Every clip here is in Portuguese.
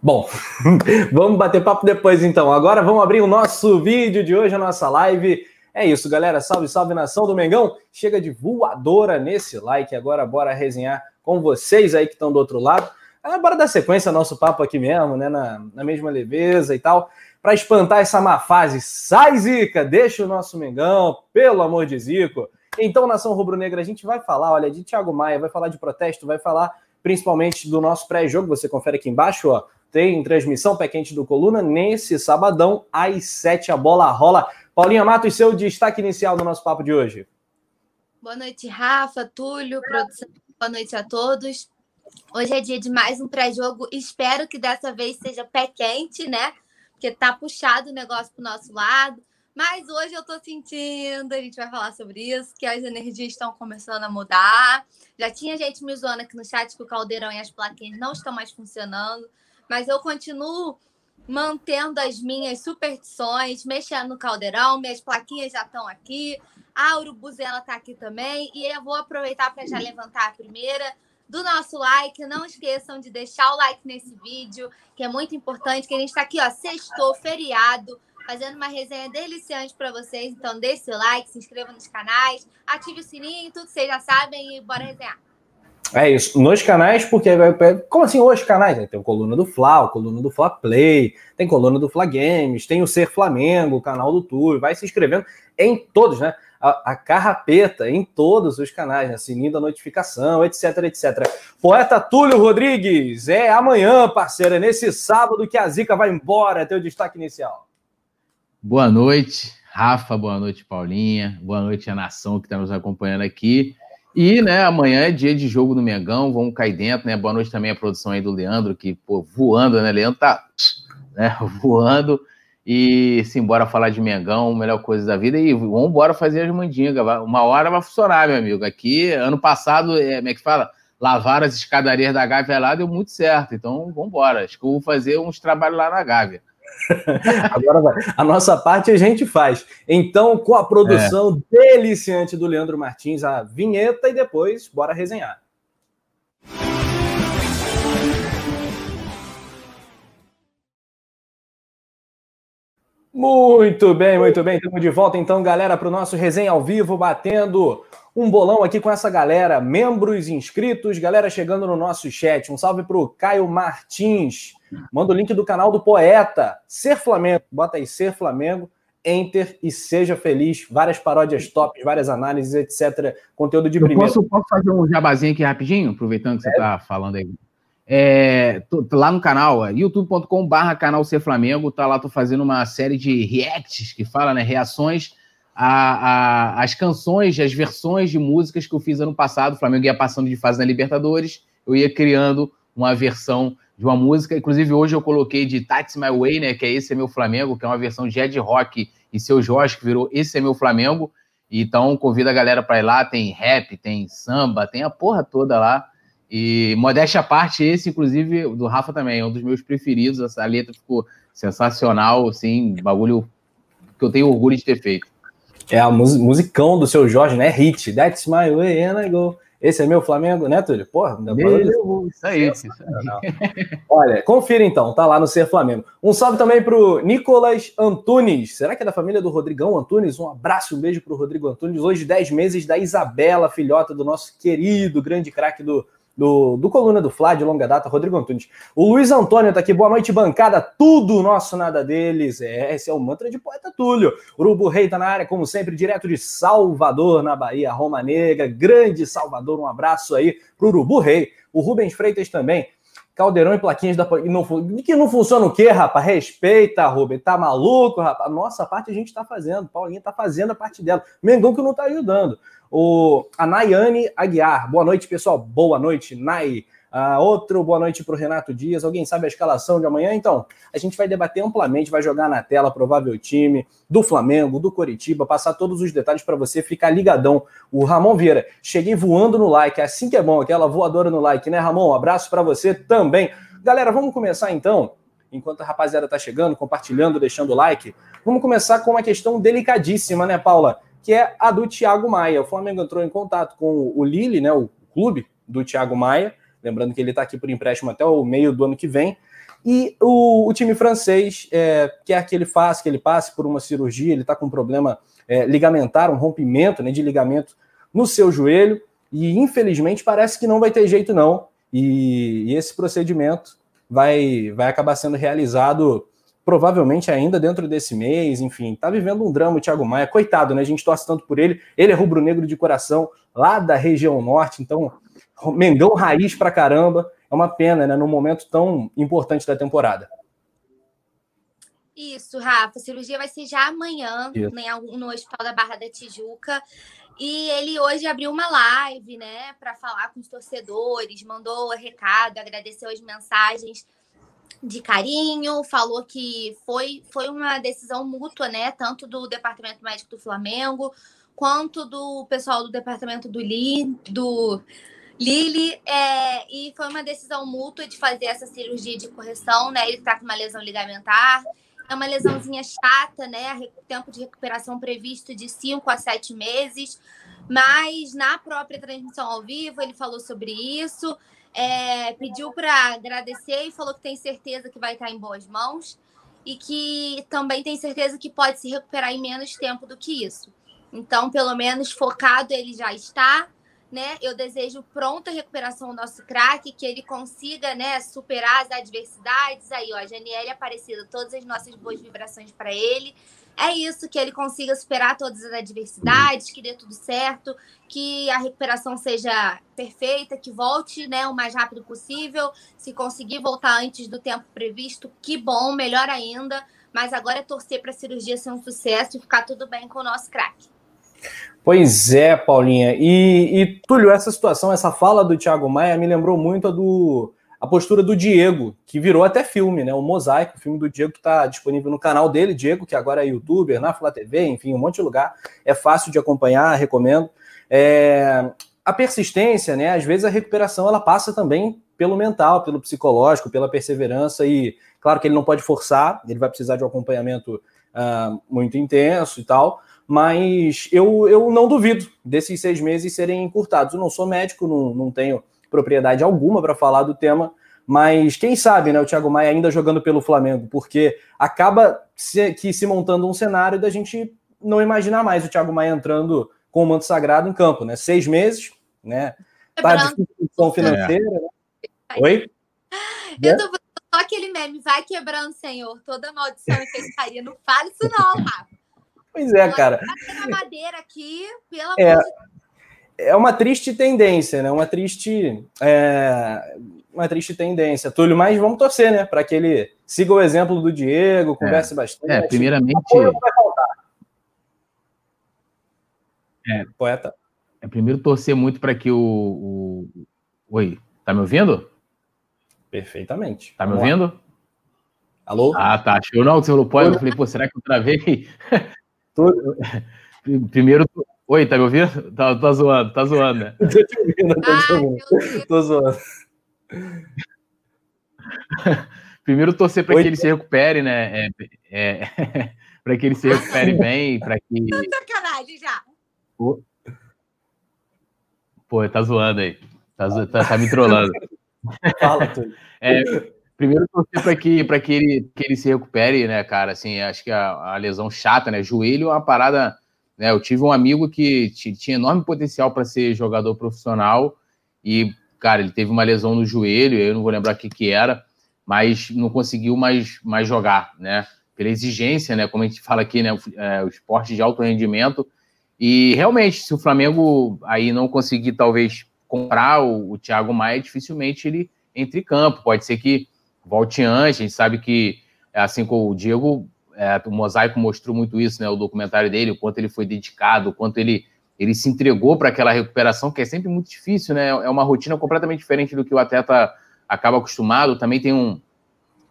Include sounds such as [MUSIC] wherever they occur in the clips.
Bom, [LAUGHS] vamos bater papo depois então. Agora vamos abrir o nosso vídeo de hoje, a nossa live. É isso, galera. Salve, salve nação do Mengão. Chega de voadora nesse like. Agora bora resenhar com vocês aí que estão do outro lado. Ah, bora dar sequência ao nosso papo aqui mesmo, né? Na, na mesma leveza e tal. Para espantar essa má fase, sai Zica, deixa o nosso Mengão, pelo amor de Zico. Então, nação rubro-negra, a gente vai falar, olha, de Thiago Maia, vai falar de protesto, vai falar principalmente do nosso pré-jogo. Você confere aqui embaixo, ó tem transmissão pé quente do Coluna nesse sabadão, às 7 a bola rola. Paulinha Matos, seu destaque inicial do nosso papo de hoje. Boa noite, Rafa, Túlio, produção. Boa noite a todos. Hoje é dia de mais um pré-jogo. Espero que dessa vez seja pé quente, né? Porque tá puxado o negócio pro nosso lado. Mas hoje eu tô sentindo, a gente vai falar sobre isso, que as energias estão começando a mudar. Já tinha gente me zoando aqui no chat que o caldeirão e as plaquinhas não estão mais funcionando mas eu continuo mantendo as minhas superstições, mexendo no caldeirão, minhas plaquinhas já estão aqui, a urubuzela está aqui também, e eu vou aproveitar para já levantar a primeira do nosso like. Não esqueçam de deixar o like nesse vídeo, que é muito importante, que a gente está aqui, ó, sextou, feriado, fazendo uma resenha deliciante para vocês. Então, deixe seu like, se inscreva nos canais, ative o sininho, tudo vocês já sabem e bora resenhar. É isso, nos canais, porque como assim os canais? Tem o coluna do Fla, o coluna do Fla Play, tem coluna do Fla Games, tem o Ser Flamengo, o canal do Tour, vai se inscrevendo em todos, né? A, a carrapeta em todos os canais, né? sininho da notificação, etc, etc. Poeta Túlio Rodrigues, é amanhã, parceira, é nesse sábado que a Zica vai embora, teu destaque inicial. Boa noite, Rafa, boa noite, Paulinha, boa noite a nação que está nos acompanhando aqui. E, né, amanhã é dia de jogo do Mengão, vamos cair dentro, né? Boa noite também à produção aí do Leandro, que, pô, voando, né? Leandro tá, né, [LAUGHS] voando. E simbora falar de Mengão, melhor coisa da vida. E vamos embora fazer as mandingas. Uma hora vai funcionar, meu amigo. Aqui, ano passado, é, como é que fala? Lavar as escadarias da Gávea lá deu muito certo. Então, vamos embora. Acho que eu vou fazer uns trabalhos lá na Gávea. [LAUGHS] Agora vai. A nossa parte a gente faz. Então, com a produção é. deliciante do Leandro Martins, a vinheta e depois, bora resenhar. Muito bem, muito bem. Estamos de volta então, galera, para o nosso resenha ao vivo, batendo um bolão aqui com essa galera, membros inscritos, galera chegando no nosso chat. Um salve para o Caio Martins. Manda o link do canal do Poeta. Ser Flamengo. Bota aí, Ser Flamengo. Enter e seja feliz. Várias paródias top, várias análises, etc. Conteúdo de primeiro. Posso, posso fazer um jabazinho aqui rapidinho, aproveitando que você está falando aí? É, tô, tô lá no canal, youtube.com/barra canal Ser Flamengo. Tá lá, tô fazendo uma série de reacts que fala, né? Reações às canções, as versões de músicas que eu fiz ano passado. O Flamengo ia passando de fase na Libertadores, eu ia criando uma versão de uma música. Inclusive, hoje eu coloquei de That's My Way, né? Que é Esse é Meu Flamengo, que é uma versão de Ed Rock e seu Jorge, que virou Esse é Meu Flamengo. Então, convido a galera para ir lá. Tem rap, tem samba, tem a porra toda lá. E modéstia à parte, esse, inclusive, do Rafa também, é um dos meus preferidos. Essa letra ficou sensacional, assim, bagulho que eu tenho orgulho de ter feito. É a musicão do seu Jorge, né? Hit. That's my way and I go. Esse é meu Flamengo, né, Túlio? Porra, ainda Meu, isso aí, isso aí. Olha, confira então, tá lá no Ser Flamengo. Um salve também pro Nicolas Antunes. Será que é da família do Rodrigão Antunes? Um abraço, um beijo pro Rodrigo Antunes. Hoje, 10 meses da Isabela, filhota do nosso querido, grande craque do do, do Coluna do Flá, de longa data, Rodrigo Antunes. O Luiz Antônio tá aqui, boa noite, bancada, tudo nosso, nada deles. É, esse é o mantra de poeta Túlio. Urubu Rei tá na área, como sempre, direto de Salvador, na Bahia, Roma Negra, grande Salvador, um abraço aí pro Urubu Rei. O Rubens Freitas também, Caldeirão e plaquinhas da. Não, que não funciona o quê, rapaz? Respeita, Rubem. Tá maluco, rapaz? Nossa parte a gente tá fazendo. Paulinha tá fazendo a parte dela. Mengão que não tá ajudando. O, a Nayane Aguiar. Boa noite, pessoal. Boa noite, Nay. Uh, outro boa noite para o Renato Dias. Alguém sabe a escalação de amanhã? Então, a gente vai debater amplamente, vai jogar na tela provável time do Flamengo, do Coritiba, passar todos os detalhes para você ficar ligadão. O Ramon Vieira, cheguei voando no like, assim que é bom, aquela voadora no like, né, Ramon? Um abraço para você também. Galera, vamos começar então, enquanto a rapaziada está chegando, compartilhando, deixando o like. Vamos começar com uma questão delicadíssima, né, Paula? Que é a do Thiago Maia. O Flamengo entrou em contato com o Lille, né, o clube do Thiago Maia, lembrando que ele está aqui por empréstimo até o meio do ano que vem, E o, o time francês é, quer que ele faça, que ele passe por uma cirurgia, ele está com um problema é, ligamentar, um rompimento né, de ligamento no seu joelho, e infelizmente parece que não vai ter jeito, não. E, e esse procedimento vai, vai acabar sendo realizado provavelmente ainda dentro desse mês, enfim, tá vivendo um drama o Thiago Maia, coitado, né? A gente torce tanto por ele, ele é rubro-negro de coração, lá da região norte, então, Mengão raiz pra caramba, é uma pena, né, num momento tão importante da temporada. Isso, Rafa, a cirurgia vai ser já amanhã, né, no Hospital da Barra da Tijuca, e ele hoje abriu uma live, né, para falar com os torcedores, mandou recado, agradeceu as mensagens de carinho, falou que foi, foi uma decisão mútua, né? Tanto do Departamento Médico do Flamengo, quanto do pessoal do Departamento do Li, do Lili, é, e foi uma decisão mútua de fazer essa cirurgia de correção, né? Ele tá com uma lesão ligamentar, é uma lesãozinha chata, né? Tempo de recuperação previsto de 5 a 7 meses, mas na própria transmissão ao vivo ele falou sobre isso é, pediu para agradecer e falou que tem certeza que vai estar em boas mãos e que também tem certeza que pode se recuperar em menos tempo do que isso. Então, pelo menos focado ele já está, né? Eu desejo pronta recuperação do nosso craque, que ele consiga, né, superar as adversidades. Aí, ó, Janiele Aparecida, todas as nossas boas vibrações para ele é isso, que ele consiga superar todas as adversidades, que dê tudo certo, que a recuperação seja perfeita, que volte né, o mais rápido possível. Se conseguir voltar antes do tempo previsto, que bom, melhor ainda. Mas agora é torcer para a cirurgia ser um sucesso e ficar tudo bem com o nosso craque. Pois é, Paulinha. E, e, Túlio, essa situação, essa fala do Thiago Maia me lembrou muito a do a postura do Diego, que virou até filme, né? O Mosaico, o filme do Diego que está disponível no canal dele, Diego, que agora é youtuber, na Flá TV, enfim, um monte de lugar. É fácil de acompanhar, recomendo. É... A persistência, né? Às vezes a recuperação ela passa também pelo mental, pelo psicológico, pela perseverança, e claro que ele não pode forçar, ele vai precisar de um acompanhamento uh, muito intenso e tal. Mas eu, eu não duvido desses seis meses serem encurtados. Eu não sou médico, não, não tenho propriedade alguma para falar do tema, mas quem sabe, né, o Thiago Maia ainda jogando pelo Flamengo, porque acaba se, que se montando um cenário da gente não imaginar mais o Thiago Maia entrando com o manto sagrado em campo, né? Seis meses, né? Tá de condição financeira, é. né? Oi? Eu tô só aquele meme, vai quebrando, Senhor, toda maldição e feitiçaria. Não fala isso não, Rafa. Pois é, cara. Tá madeira aqui, pelo é, é uma triste tendência, né? Uma triste, é, uma triste tendência, Túlio. Mas vamos torcer, né? Para que ele siga o exemplo do Diego, converse é, bastante. É, primeiramente. É, poeta. É primeiro torcer muito para que o, o, Oi, tá me ouvindo? Perfeitamente. Tá me ouvindo? Lá. Alô? Ah, tá. Show não, que você falou pode. Eu falei, pô, será que eu travei? [LAUGHS] [LAUGHS] Primeiro, Oi, tá me ouvindo? Tá, tá zoando, tá zoando, né? [LAUGHS] tô te ouvindo, tô te ouvindo. Tô zoando. [LAUGHS] Primeiro torcer para que ele se recupere, né? É, é, para que ele se recupere bem, para que. Tô sacanagem já. Pô, tá zoando aí. Tá, tá, tá me trollando. Fala, tu. É, primeiro torcer para que, pra que, ele, que ele se recupere, né, cara? Assim, acho que a, a lesão chata, né? Joelho é uma parada né? Eu tive um amigo que tinha enorme potencial para ser jogador profissional e, cara, ele teve uma lesão no joelho, eu não vou lembrar o que, que era, mas não conseguiu mais, mais jogar, né? Pela exigência, né? Como a gente fala aqui, né? O, é, o esporte de alto rendimento. E realmente, se o Flamengo aí não conseguir, talvez, comprar o, o Thiago Maia, dificilmente ele entre campo. Pode ser que volte antes. A gente sabe que, assim como o Diego é, o Mosaico mostrou muito isso, né? O documentário dele, o quanto ele foi dedicado, o quanto ele, ele se entregou para aquela recuperação, que é sempre muito difícil, né? É uma rotina completamente diferente do que o atleta acaba acostumado. Também tem um,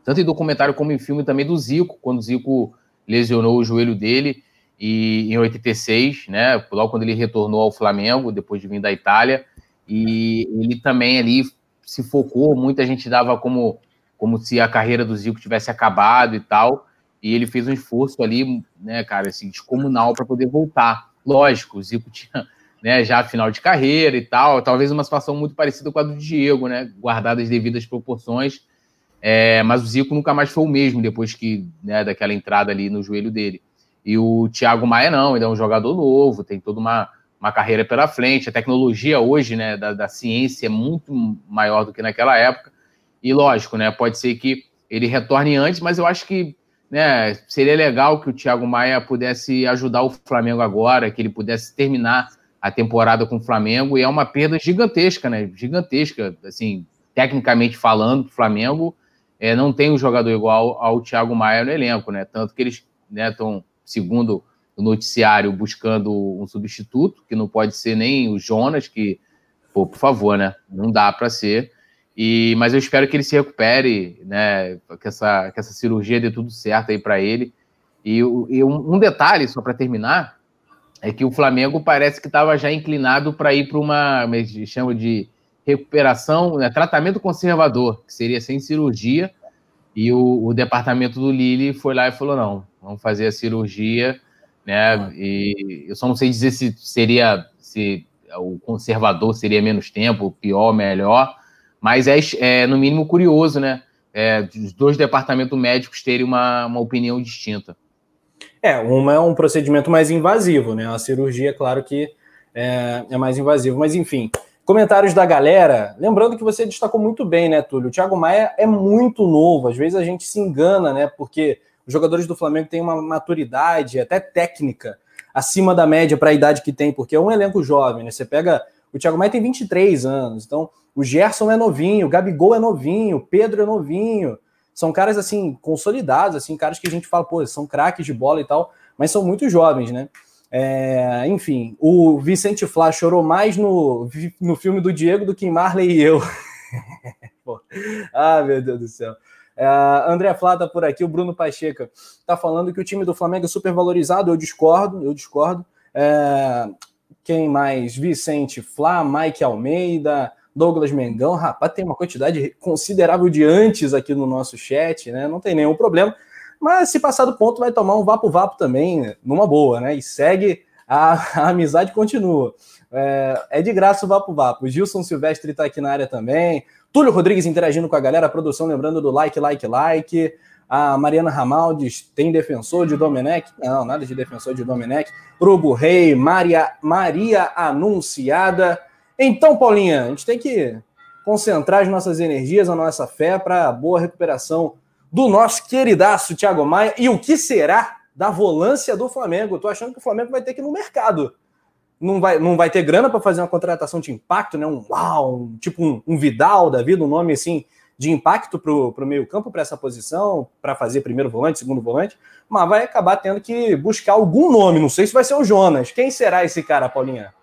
tanto em documentário como em filme também do Zico, quando o Zico lesionou o joelho dele e em 86, né? Logo quando ele retornou ao Flamengo, depois de vir da Itália, e ele também ali se focou, muita gente dava como como se a carreira do Zico tivesse acabado e tal e ele fez um esforço ali, né, cara, assim, descomunal para poder voltar. Lógico, o Zico tinha né, já final de carreira e tal, talvez uma situação muito parecida com a do Diego, né, guardadas as devidas proporções. É, mas o Zico nunca mais foi o mesmo depois que né, daquela entrada ali no joelho dele. E o Thiago Maia não, ele é um jogador novo, tem toda uma, uma carreira pela frente. A tecnologia hoje, né, da, da ciência é muito maior do que naquela época. E lógico, né, pode ser que ele retorne antes, mas eu acho que né, seria legal que o Thiago Maia pudesse ajudar o Flamengo agora, que ele pudesse terminar a temporada com o Flamengo, e é uma perda gigantesca, né? Gigantesca, assim, tecnicamente falando, o Flamengo é, não tem um jogador igual ao Thiago Maia no elenco, né? Tanto que eles estão, né, segundo o noticiário, buscando um substituto, que não pode ser nem o Jonas, que, pô, por favor, né? Não dá para ser. E, mas eu espero que ele se recupere, né? Que essa, que essa cirurgia dê tudo certo aí para ele. E, e, um detalhe, só para terminar, é que o Flamengo parece que estava já inclinado para ir para uma, é chama de recuperação, né, tratamento conservador, que seria sem cirurgia. E o, o, departamento do Lille foi lá e falou: não, vamos fazer a cirurgia, né? E eu só não sei dizer se seria se o conservador seria menos tempo, pior, melhor mas é, é no mínimo curioso, né? É, os dois departamentos médicos terem uma, uma opinião distinta. É, uma é um procedimento mais invasivo, né? A cirurgia, claro que é, é, mais invasivo, mas enfim. Comentários da galera. Lembrando que você destacou muito bem, né, Túlio? O Thiago Maia é muito novo, às vezes a gente se engana, né? Porque os jogadores do Flamengo têm uma maturidade, até técnica, acima da média para a idade que tem, porque é um elenco jovem, né? Você pega. O Thiago Maia tem 23 anos, então o Gerson é novinho, o Gabigol é novinho, o Pedro é novinho. São caras, assim, consolidados, assim, caras que a gente fala, pô, são craques de bola e tal, mas são muito jovens, né? É, enfim, o Vicente Flá chorou mais no, no filme do Diego do que em Marley e eu. [LAUGHS] ah, meu Deus do céu. É, André Flá tá por aqui, o Bruno Pacheco tá falando que o time do Flamengo é super valorizado. Eu discordo, eu discordo. É, quem mais? Vicente Flá, Mike Almeida, Douglas Mengão, rapaz, tem uma quantidade considerável de antes aqui no nosso chat, né? Não tem nenhum problema. Mas se passar do ponto, vai tomar um vapo-vapo também, numa boa, né? E segue, a, [LAUGHS] a amizade continua. É, é, de graça o vapo-vapo. Gilson Silvestre está aqui na área também. Túlio Rodrigues interagindo com a galera, a produção lembrando do like, like, like. A Mariana Ramaldes tem defensor de Domenech? Não, nada de defensor de Domenech. Urubu Rei, Maria, Maria Anunciada. Então, Paulinha, a gente tem que concentrar as nossas energias, a nossa fé para a boa recuperação do nosso queridaço Thiago Maia. E o que será da volância do Flamengo? Estou achando que o Flamengo vai ter que ir no mercado. Não vai, não vai ter grana para fazer uma contratação de impacto, né? Um uau, um, tipo um, um, Vidal da vida, um nome assim de impacto para o meio-campo, para essa posição, para fazer primeiro volante, segundo volante, mas vai acabar tendo que buscar algum nome. Não sei se vai ser o Jonas. Quem será esse cara, Paulinha?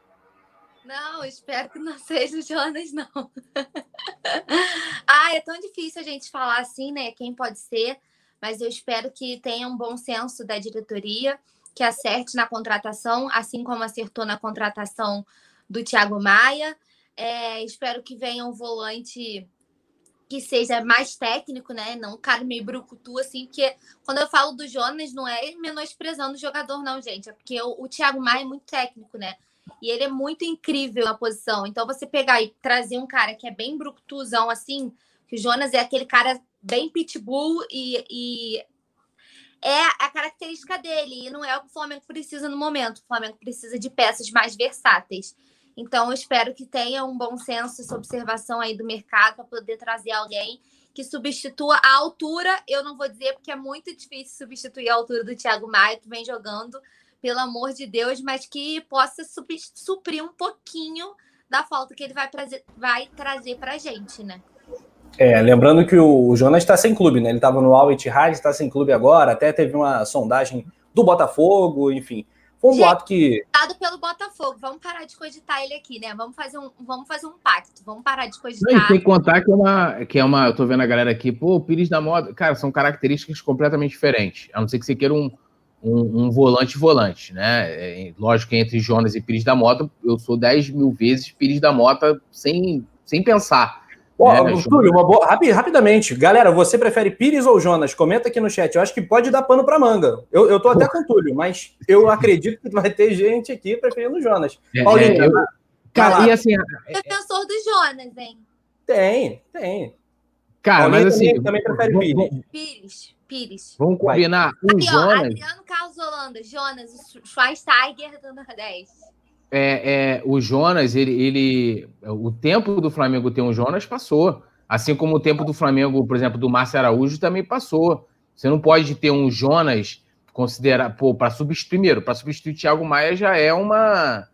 Não, espero que não [LAUGHS] seja o Jonas, não. [LAUGHS] ah, é tão difícil a gente falar assim, né? Quem pode ser, mas eu espero que tenha um bom senso da diretoria, que acerte na contratação, assim como acertou na contratação do Thiago Maia. É, espero que venha um volante que seja mais técnico, né? Não um cara meio brucutu, assim, porque quando eu falo do Jonas, não é menosprezando o jogador, não, gente. É porque o, o Thiago Maia é muito técnico, né? E ele é muito incrível na posição. Então, você pegar e trazer um cara que é bem bructuzão assim, que o Jonas é aquele cara bem pitbull e, e é a característica dele. E não é o que o Flamengo precisa no momento. O Flamengo precisa de peças mais versáteis. Então, eu espero que tenha um bom senso, essa observação aí do mercado para poder trazer alguém que substitua a altura. Eu não vou dizer porque é muito difícil substituir a altura do Thiago Maia, que vem jogando pelo amor de Deus, mas que possa suprir um pouquinho da falta que ele vai, trazer, vai trazer para a gente, né? É, lembrando que o Jonas está sem clube, né? Ele estava no Al Ittihad, está sem clube agora. Até teve uma sondagem do Botafogo, enfim. Foi um boato que. Dado pelo Botafogo. Vamos parar de cogitar ele aqui, né? Vamos fazer um, vamos fazer um pacto. Vamos parar de cogitar. Não, tem que contar que é uma. Que é uma eu tô vendo a galera aqui, pô, o Pires da moda. Cara, são características completamente diferentes. A não ser que você queira um, um, um volante-volante, né? É, lógico que entre Jonas e Pires da Mota, eu sou 10 mil vezes Pires da Mota sem, sem pensar. Pô, né, Túlio, uma boa, rapidamente, galera, você prefere Pires ou Jonas? Comenta aqui no chat. Eu acho que pode dar pano para manga. Eu, eu tô até com o Túlio, mas eu acredito que vai ter gente aqui preferindo Jonas. É, Paulinho, é, eu... cara, e assim, defensor do Jonas, hein? Tem, tem. Cara, mas assim. Também, também prefere Pires. Pires. Pires. Vamos combinar. O Aqui, Jonas. ó, Adriano Carlos Holanda. Jonas, o Schweinsteiger do Nordeste. É, é, o Jonas, ele, ele. O tempo do Flamengo ter um Jonas passou. Assim como o tempo do Flamengo, por exemplo, do Márcio Araújo também passou. Você não pode ter um Jonas considerar, pô, para substituir primeiro, para substituir Thiago Maia já é uma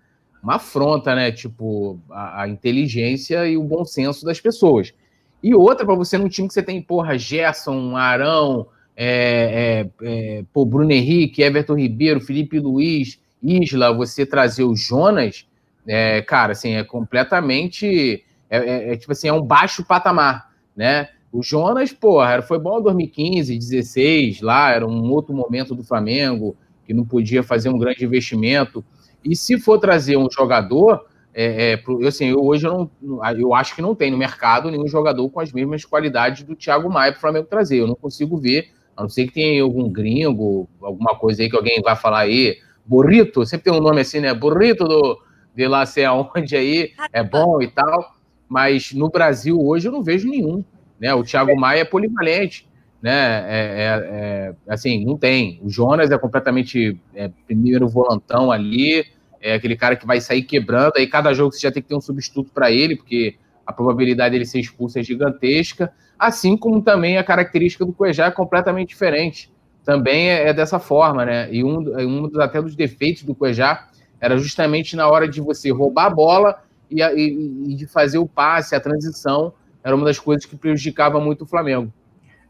uma afronta, né? Tipo, a, a inteligência e o bom senso das pessoas. E outra, para você num time que você tem, porra, Gerson, Arão, é, é, é, pô, Bruno Henrique, Everton Ribeiro, Felipe Luiz, Isla, você trazer o Jonas, é, cara, assim, é completamente. É, é, é, tipo assim, é um baixo patamar, né? O Jonas, porra, foi bom em 2015, 16, lá, era um outro momento do Flamengo, que não podia fazer um grande investimento. E se for trazer um jogador, é, é, eu, assim, eu, hoje eu, não, eu acho que não tem no mercado nenhum jogador com as mesmas qualidades do Thiago Maia para o Flamengo trazer. Eu não consigo ver, a não ser que tenha algum gringo, alguma coisa aí que alguém vai falar aí. Burrito, sempre tem um nome assim, né? Burrito do, de lá sei aonde aí, é bom e tal. Mas no Brasil hoje eu não vejo nenhum. Né? O Thiago Maia é polivalente, né? É, é, é, assim, não tem. O Jonas é completamente é, primeiro volantão ali, é aquele cara que vai sair quebrando. Aí cada jogo você já tem que ter um substituto para ele, porque a probabilidade dele ser expulso é gigantesca. Assim como também a característica do Cuejá é completamente diferente. Também é, é dessa forma, né? E um, um dos, até dos defeitos do Cuejá era justamente na hora de você roubar a bola e, e, e de fazer o passe, a transição era uma das coisas que prejudicava muito o Flamengo.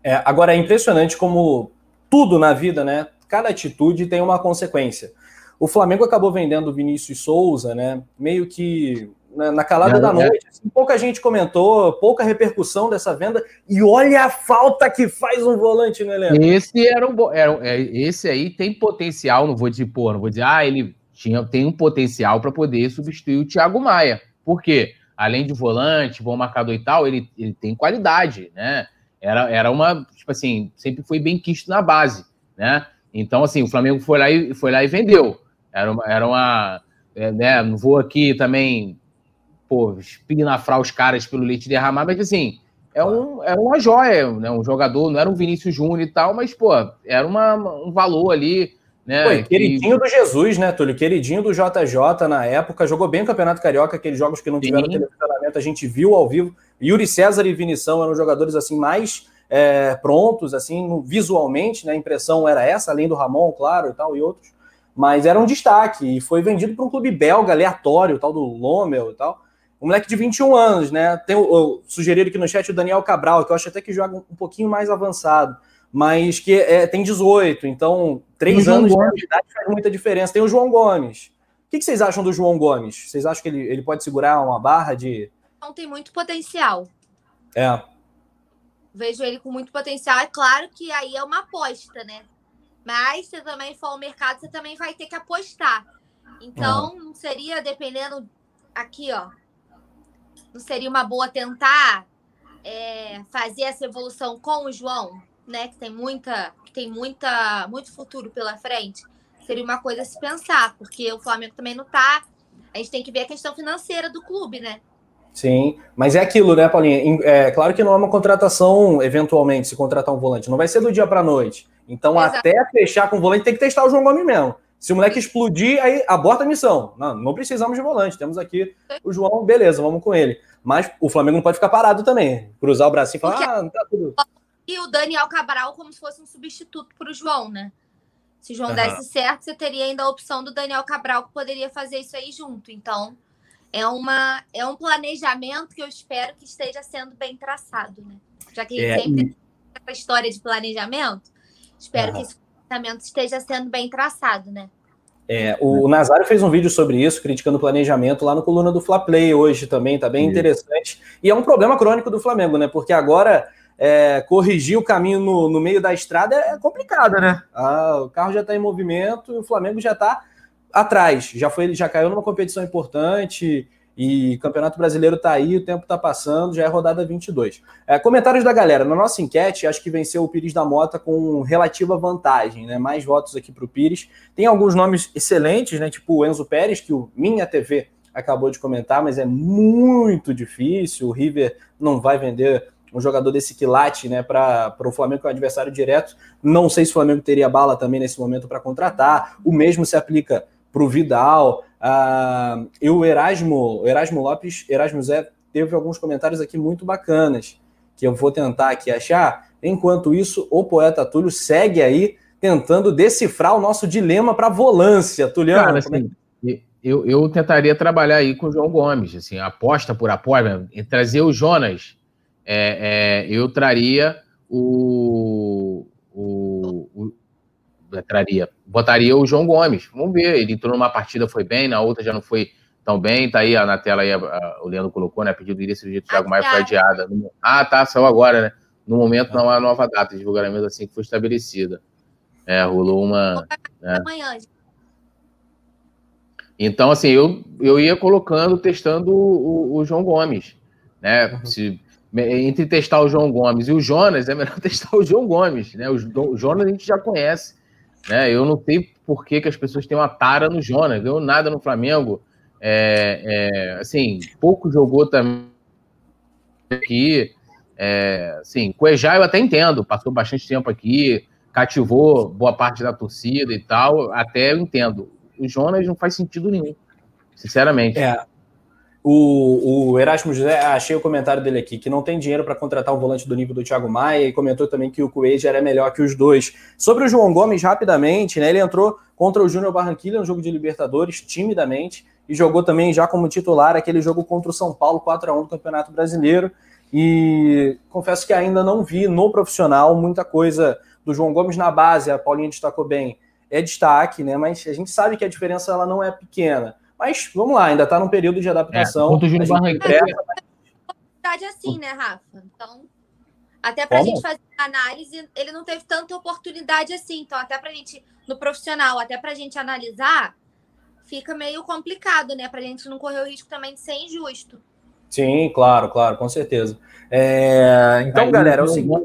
É, agora é impressionante como tudo na vida, né? Cada atitude tem uma consequência. O Flamengo acabou vendendo o Vinícius Souza, né? Meio que na calada é, da noite. Assim, pouca gente comentou, pouca repercussão dessa venda. E olha a falta que faz um volante no elenco. Esse era um era, é, esse aí tem potencial, não vou dizer, pô, não vou dizer, ah, ele tinha, tem um potencial para poder substituir o Thiago Maia. Por quê? além de volante, bom marcador e tal, ele, ele tem qualidade, né? Era, era uma, tipo assim, sempre foi bem quisto na base, né? Então, assim, o Flamengo foi lá e, foi lá e vendeu. Era uma, era uma é, né? Não vou aqui também, pô, espinafrar os caras pelo leite derramar, mas assim, é, um, é uma joia, né? Um jogador, não era um Vinícius Júnior e tal, mas, pô, era uma, um valor ali né, Foi, queridinho que... do Jesus, né, Túlio? Queridinho do JJ na época, jogou bem o Campeonato Carioca, aqueles jogos que não tiveram Sim. televisionamento, a gente viu ao vivo. Yuri César e Vinição eram jogadores assim mais é, prontos, assim, visualmente, né? A impressão era essa, além do Ramon, claro, e tal, e outros. Mas era um destaque, e foi vendido para um clube belga aleatório, tal do Lommel e tal. Um moleque de 21 anos, né? Tem o, sugerido aqui no chat o Daniel Cabral, que eu acho até que joga um pouquinho mais avançado mas que é, tem 18, então três anos de idade faz muita diferença. Tem o João Gomes. O que, que, vocês acham do João Gomes? Vocês acham que ele, ele pode segurar uma barra de. Não tem muito potencial. É. Vejo ele com muito potencial. É claro que aí é uma aposta, né? Mas se também for ao mercado, você também vai ter que apostar. Então, não seria, dependendo aqui, ó. Não seria uma boa tentar é, fazer essa evolução com o João? né, que tem muita, que tem muita, muito futuro pela frente, seria uma coisa a se pensar, porque o Flamengo também não tá. A gente tem que ver a questão financeira do clube, né? Sim, mas é aquilo, né, Paulinha? É claro que não é uma contratação, eventualmente, se contratar um volante. Não vai ser do dia para noite. Então, Exato. até fechar com o volante, tem que testar o João Gomes mesmo. Se o moleque explodir, aí aborta a missão. Não, não precisamos de volante. Temos aqui o João, beleza, vamos com ele. Mas o Flamengo não pode ficar parado também. Cruzar o bracinho e falar, Porque... ah, não tá tudo e o Daniel Cabral como se fosse um substituto para o João, né? Se o João uhum. desse certo, você teria ainda a opção do Daniel Cabral que poderia fazer isso aí junto. Então, é, uma, é um planejamento que eu espero que esteja sendo bem traçado, né? Já que é, sempre tem essa história de planejamento, espero uhum. que esse planejamento esteja sendo bem traçado, né? É, o Nazário fez um vídeo sobre isso, criticando o planejamento lá no coluna do Fla Play hoje também, tá bem interessante. E é um problema crônico do Flamengo, né? Porque agora é, corrigir o caminho no, no, meio da estrada é complicado, né? Ah, o carro já está em movimento e o Flamengo já está atrás. Já foi, já caiu numa competição importante e Campeonato Brasileiro está aí, o tempo está passando, já é rodada 22. É, comentários da galera. Na nossa enquete, acho que venceu o Pires da Mota com relativa vantagem, né? Mais votos aqui para o Pires. Tem alguns nomes excelentes, né? Tipo o Enzo Pérez, que o Minha TV acabou de comentar, mas é muito difícil. O River não vai vender um jogador desse quilate, né, para o Flamengo, que é um adversário direto. Não sei se o Flamengo teria bala também nesse momento para contratar. O mesmo se aplica para o Vidal. Uh, e o Erasmo, Erasmo Lopes, Erasmo Zé, teve alguns comentários aqui muito bacanas, que eu vou tentar aqui achar. Enquanto isso, o poeta Túlio segue aí tentando decifrar o nosso dilema para volância. Tuliano, Cara, assim, é? eu, eu tentaria trabalhar aí com o João Gomes, assim, aposta por aposta, trazer o Jonas é, é, eu traria o traria, botaria o João Gomes. Vamos ver, ele entrou numa partida, foi bem, na outra já não foi tão bem. Tá aí na tela aí, a, a, o Leandro colocou, né? Pedido de cirurgia do Thiago Maia foi adiada. Ah, tá, saiu agora, né? No momento não há nova data de divulgamento assim que foi estabelecida. É, rolou uma. Né? Então, assim, eu, eu ia colocando, testando o, o João Gomes. Né? Uhum. Se entre testar o João Gomes e o Jonas, é melhor [LAUGHS] testar o João Gomes, né? O Jonas a gente já conhece, né? Eu não sei por que, que as pessoas têm uma tara no Jonas, ganhou nada no Flamengo, é, é, assim, pouco jogou também aqui, é, assim, Cuejá eu até entendo, passou bastante tempo aqui, cativou boa parte da torcida e tal, até eu entendo. O Jonas não faz sentido nenhum, sinceramente. É, o, o Erasmo José, achei o comentário dele aqui, que não tem dinheiro para contratar um volante do nível do Thiago Maia, e comentou também que o Coelho era melhor que os dois. Sobre o João Gomes, rapidamente, né? Ele entrou contra o Júnior Barranquilla no jogo de Libertadores, timidamente, e jogou também já como titular aquele jogo contra o São Paulo, 4 a 1 no Campeonato Brasileiro. E confesso que ainda não vi no profissional muita coisa do João Gomes na base, a Paulinha destacou bem, é destaque, né? Mas a gente sabe que a diferença ela não é pequena. Mas vamos lá, ainda está num período de adaptação. É, Júnior Barranquilla. É assim, né, Rafa? Então, até para a gente fazer análise, ele não teve tanta oportunidade assim. Então, até para a gente, no profissional, até para a gente analisar, fica meio complicado, né? Para a gente não correr o risco também de ser injusto. Sim, claro, claro, com certeza. É... Então, Aí, galera, é o seguinte.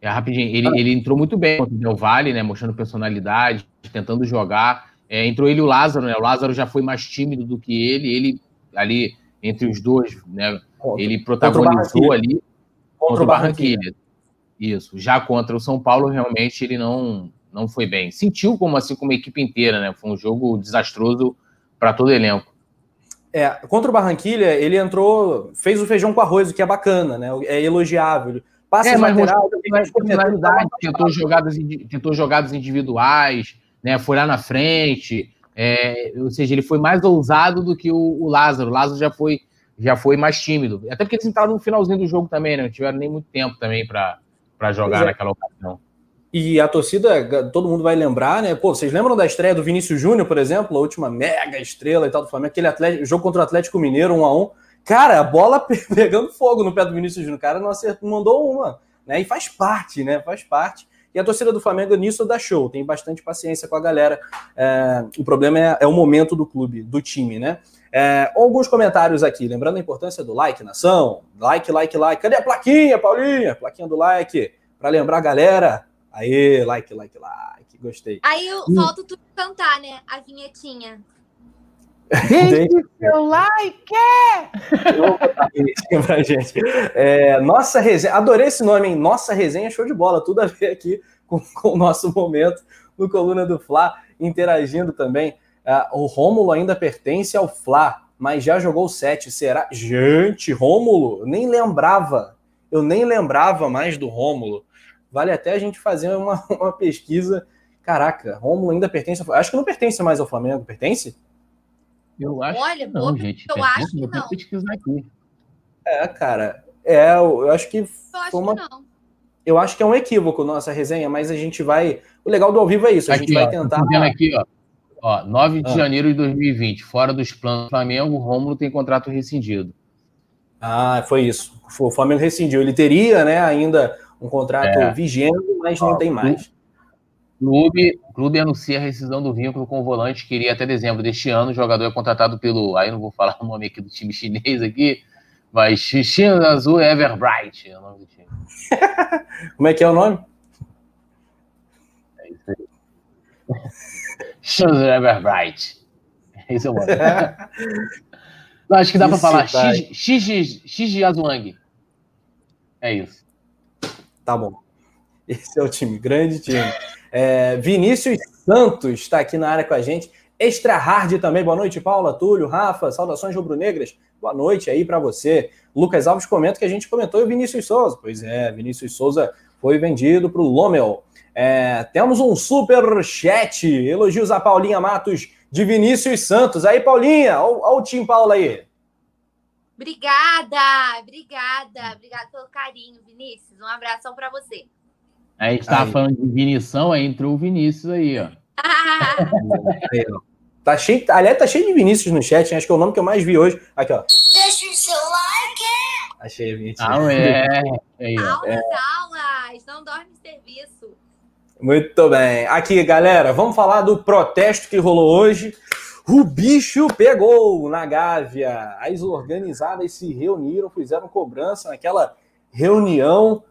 É, rapidinho, ele, ah. ele entrou muito bem contra o Del Valle, né? Mostrando personalidade, tentando jogar. É, entrou ele e o Lázaro, né? O Lázaro já foi mais tímido do que ele. Ele, ali, entre os dois, né? Contra, ele protagonizou ali contra o Barranquilha. Isso. Já contra o São Paulo, realmente, ele não, não foi bem. Sentiu como assim, como a equipe inteira, né? Foi um jogo desastroso para todo o elenco. É, contra o Barranquilha, ele entrou, fez o feijão com arroz, o que é bacana, né? É elogiável. Passa é, mas lateral, tentou jogadas, tentou jogadas individuais, né? Foi lá na frente, é, ou seja, ele foi mais ousado do que o, o, Lázaro. O Lázaro já foi, já foi mais tímido. Até porque eles entraram no finalzinho do jogo também, né? Não tiveram nem muito tempo também para jogar é. naquela ocasião. E a torcida, todo mundo vai lembrar, né? Pô, vocês lembram da estreia do Vinícius Júnior, por exemplo, a última mega estrela e tal do Flamengo, aquele Atlético, jogo contra o Atlético Mineiro, um a um. Cara, a bola [LAUGHS] pegando fogo no pé do Vinícius Júnior. O cara não acertou, mandou uma, né? E faz parte, né? Faz parte. E a torcida do Flamengo nisso dá show, tem bastante paciência com a galera. É, o problema é, é, o momento do clube, do time, né? É, alguns comentários aqui, lembrando a importância do like, nação. Like, like, like. Cadê a plaquinha, Paulinha? Plaquinha do like. Para lembrar a galera. Aê, like, like, like. Gostei. Aí hum. falta tu cantar, né? A vinhetinha. Deixe seu like! Vou pra gente. É, nossa resenha, adorei esse nome, hein? Nossa resenha, show de bola, tudo a ver aqui com, com o nosso momento no Coluna do Fla, interagindo também. Uh, o Rômulo ainda pertence ao Fla, mas já jogou sete. Será? Gente, Rômulo, nem lembrava. Eu nem lembrava mais do Rômulo. Vale até a gente fazer uma, [LAUGHS] uma pesquisa. Caraca, Rômulo ainda pertence ao Acho que não pertence mais ao Flamengo. Pertence? Eu acho Olha, que não, boa, gente. Eu acho que não. pesquisar aqui. É, cara. É, eu acho que. Eu acho uma... que não. Eu acho que é um equívoco nossa resenha, mas a gente vai. O legal do ao vivo é isso. A aqui, gente vai ó, tentar. Vendo aqui, ó. Ó, 9 de ah. janeiro de 2020, fora dos planos do Flamengo, o Rômulo tem contrato rescindido. Ah, foi isso. O Flamengo rescindiu. Ele teria, né, ainda um contrato é. vigente, mas ó, não tem mais. Clube, clube anuncia a rescisão do vínculo com o volante, que iria até dezembro deste ano. O jogador é contratado pelo. Aí não vou falar [LAUGHS] o nome aqui do time chinês aqui, mas China Azul Everbright é o nome do time. [LAUGHS] Como é que é o nome? É isso aí. [LAUGHS] China Everbright. Esse é o nome. não, acho que dá para falar. Xi Azuang. É isso. Tá bom. Esse é o time, grande time. É, Vinícius Santos está aqui na área com a gente. Extra Hard também. Boa noite, Paula, Túlio, Rafa. Saudações rubro-negras. Boa noite aí para você. Lucas Alves comenta que a gente comentou e o Vinícius Souza. Pois é, Vinícius Souza foi vendido para o Lomel. É, temos um super chat. Elogios a Paulinha Matos de Vinícius Santos. Aí, Paulinha, olha o Tim Paula aí. Obrigada, obrigada, obrigada pelo carinho, Vinícius. Um abração para você. A gente tava falando de Vinição, aí entrou o Vinícius [LAUGHS] aí, ó. tá cheio, aliás, tá cheio de Vinícius no chat, acho que é o nome que eu mais vi hoje. Aqui, ó. Deixa o seu like. Achei, Vinícius. Ah, é. Aí, ó. Aulas, é. aulas, não dorme serviço. Muito bem. Aqui, galera, vamos falar do protesto que rolou hoje. O bicho pegou na Gávea. As organizadas se reuniram, fizeram cobrança naquela reunião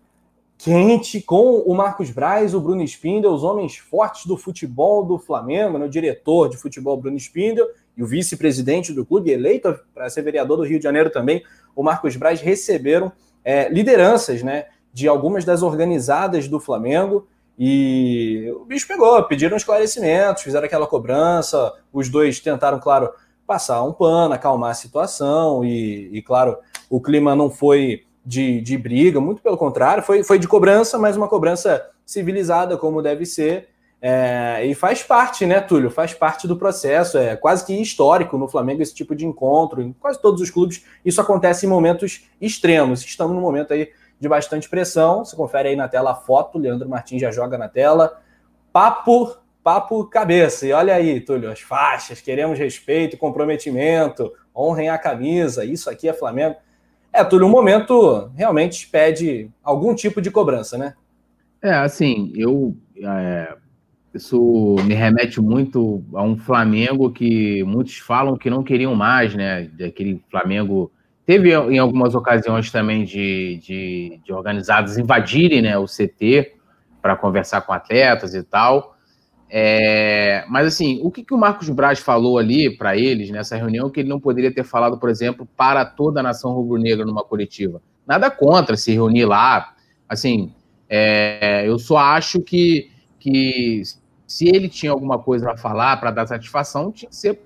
quente com o Marcos Braz, o Bruno Spindel, os homens fortes do futebol do Flamengo, né? o diretor de futebol Bruno Spindel e o vice-presidente do clube, eleito para ser vereador do Rio de Janeiro também, o Marcos Braz, receberam é, lideranças né, de algumas das organizadas do Flamengo. E o bicho pegou, pediram esclarecimentos, fizeram aquela cobrança. Os dois tentaram, claro, passar um pano, acalmar a situação. E, e claro, o clima não foi de, de briga, muito pelo contrário, foi, foi de cobrança, mas uma cobrança civilizada, como deve ser. É, e faz parte, né, Túlio? Faz parte do processo. É quase que histórico no Flamengo esse tipo de encontro. Em quase todos os clubes, isso acontece em momentos extremos. Estamos num momento aí de bastante pressão. Você confere aí na tela a foto, Leandro Martins já joga na tela. Papo, papo cabeça. E olha aí, Túlio, as faixas, queremos respeito, comprometimento, honrem a camisa. Isso aqui é Flamengo. É, Túlio, um momento realmente pede algum tipo de cobrança, né? É, assim, eu. É, isso me remete muito a um Flamengo que muitos falam que não queriam mais, né? Aquele Flamengo. Teve em algumas ocasiões também de, de, de organizados invadirem né, o CT para conversar com atletas e tal. É, mas assim, o que, que o Marcos Braz falou ali para eles nessa reunião que ele não poderia ter falado, por exemplo, para toda a nação rubro-negra numa coletiva? Nada contra se reunir lá. Assim, é, eu só acho que, que se ele tinha alguma coisa para falar, para dar satisfação, tinha que ser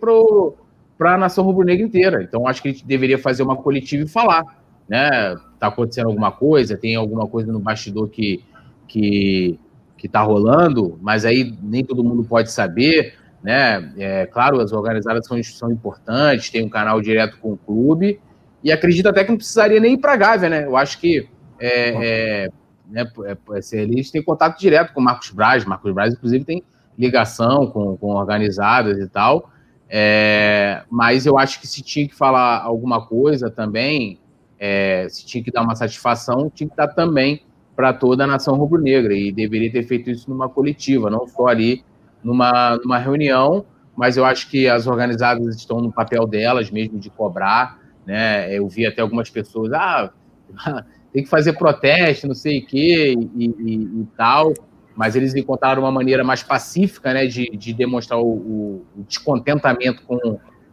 para a nação rubro-negra inteira. Então, acho que ele deveria fazer uma coletiva e falar. Né? Tá acontecendo alguma coisa, tem alguma coisa no bastidor que, que que está rolando, mas aí nem todo mundo pode saber, né? É, claro, as organizadas são, são importantes, tem um canal direto com o clube, e acredito até que não precisaria nem ir para a Gávea, né? Eu acho que é, é, né, é, eles têm contato direto com o Marcos Braz, Marcos Braz, inclusive, tem ligação com, com organizadas e tal, é, mas eu acho que se tinha que falar alguma coisa também, é, se tinha que dar uma satisfação, tinha que dar também para toda a nação rubro-negra e deveria ter feito isso numa coletiva, não só ali numa, numa reunião, mas eu acho que as organizadas estão no papel delas mesmo de cobrar, né? Eu vi até algumas pessoas, ah, [LAUGHS] tem que fazer protesto, não sei o quê e, e, e tal, mas eles encontraram uma maneira mais pacífica, né, de, de demonstrar o, o descontentamento com,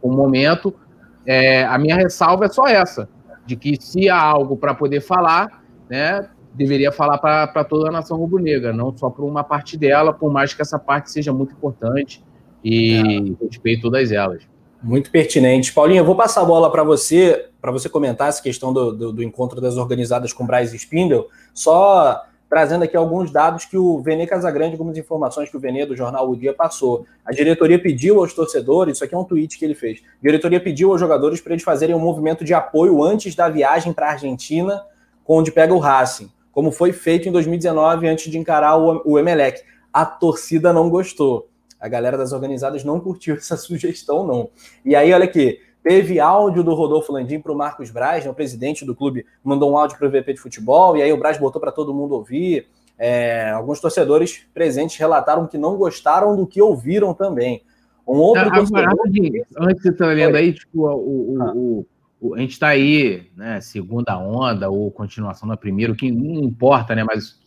com o momento. É, a minha ressalva é só essa, de que se há algo para poder falar, né, deveria falar para toda a nação rubro-negra, não só para uma parte dela, por mais que essa parte seja muito importante e é. respeito todas elas. Muito pertinente. Paulinho, eu vou passar a bola para você, para você comentar essa questão do, do, do, encontro das organizadas com Braz Spindle, só trazendo aqui alguns dados que o Vene Casagrande, algumas informações que o Vene do jornal O Dia passou. A diretoria pediu aos torcedores, isso aqui é um tweet que ele fez, a diretoria pediu aos jogadores para eles fazerem um movimento de apoio antes da viagem para a Argentina, onde pega o Racing como foi feito em 2019 antes de encarar o, o Emelec. A torcida não gostou. A galera das organizadas não curtiu [LAUGHS] essa sugestão, não. E aí, olha aqui, teve áudio do Rodolfo Landim para o Marcos Braz, né, o presidente do clube, mandou um áudio para o VP de futebol, e aí o Braz botou para todo mundo ouvir. É, alguns torcedores presentes relataram que não gostaram do que ouviram também. Um outro ah, torcedor... Antes você estar lendo aí, tipo, o, o, ah. o a gente está aí, né, segunda onda ou continuação da primeira, o que não importa, né, mas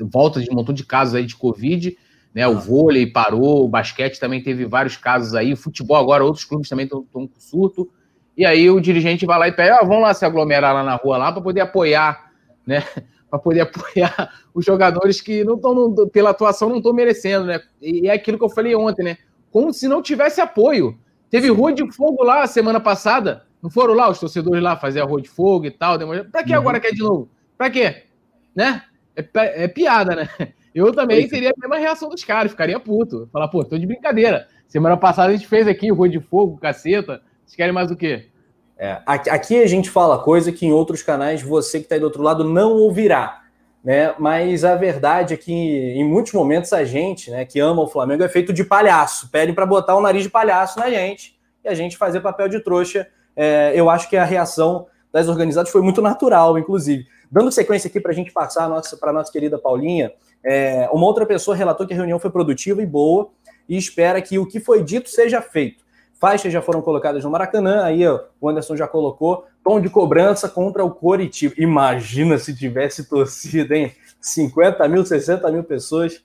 volta de um montão de casos aí de Covid, né, o vôlei parou, o basquete também teve vários casos aí, o futebol agora, outros clubes também estão com surto, e aí o dirigente vai lá e pede, ah, vamos lá se aglomerar lá na rua lá para poder apoiar né? [LAUGHS] Para poder apoiar os jogadores que não estão, pela atuação, não estão merecendo, né? E é aquilo que eu falei ontem, né? Como se não tivesse apoio. Teve Rua de Fogo lá semana passada. Não foram lá os torcedores lá fazer a Rua de Fogo e tal? Para que uhum. agora quer de novo? Para quê? Né? É, é, piada, né? [LAUGHS] Eu também teria a mesma reação dos caras, ficaria puto. Falar, pô, tô de brincadeira. Semana passada a gente fez aqui Rua de Fogo, caceta. Vocês querem mais o quê? É, aqui a gente fala coisa que em outros canais você que está aí do outro lado não ouvirá. Né? Mas a verdade é que em muitos momentos a gente, né, que ama o Flamengo, é feito de palhaço. Pedem para botar o nariz de palhaço na gente e a gente fazer papel de trouxa. É, eu acho que a reação das organizadas foi muito natural, inclusive. Dando sequência aqui para a gente passar para a nossa querida Paulinha, é, uma outra pessoa relatou que a reunião foi produtiva e boa e espera que o que foi dito seja feito. Faixas já foram colocadas no Maracanã, aí ó, o Anderson já colocou. Tom de cobrança contra o Coritiba. Imagina se tivesse torcida, hein? 50 mil, 60 mil pessoas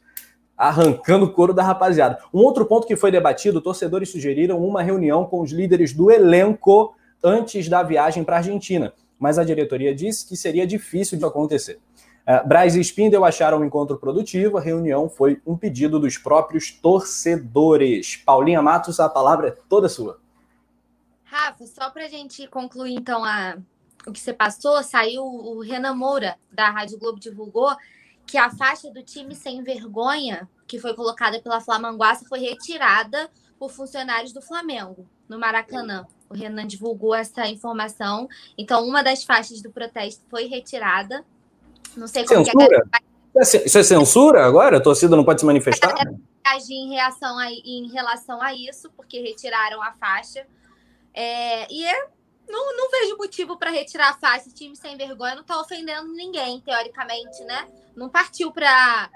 arrancando o couro da rapaziada. Um outro ponto que foi debatido, torcedores sugeriram uma reunião com os líderes do elenco antes da viagem para a Argentina, mas a diretoria disse que seria difícil de acontecer. Uh, Braz e Spindel acharam o encontro produtivo, a reunião foi um pedido dos próprios torcedores. Paulinha Matos, a palavra é toda sua. Rafa, só para a gente concluir então a, o que você passou, saiu o Renan Moura, da Rádio Globo, divulgou que a faixa do time sem vergonha, que foi colocada pela Flamanguaça, foi retirada por funcionários do Flamengo, no Maracanã. O Renan divulgou essa informação. Então, uma das faixas do protesto foi retirada. Não sei como censura? que é. Isso é censura agora? A torcida não pode se manifestar? Agir em, reação a, em relação a isso, porque retiraram a faixa. É, e é, não, não vejo motivo para retirar a faixa. Time sem vergonha não está ofendendo ninguém, teoricamente, né? Não partiu para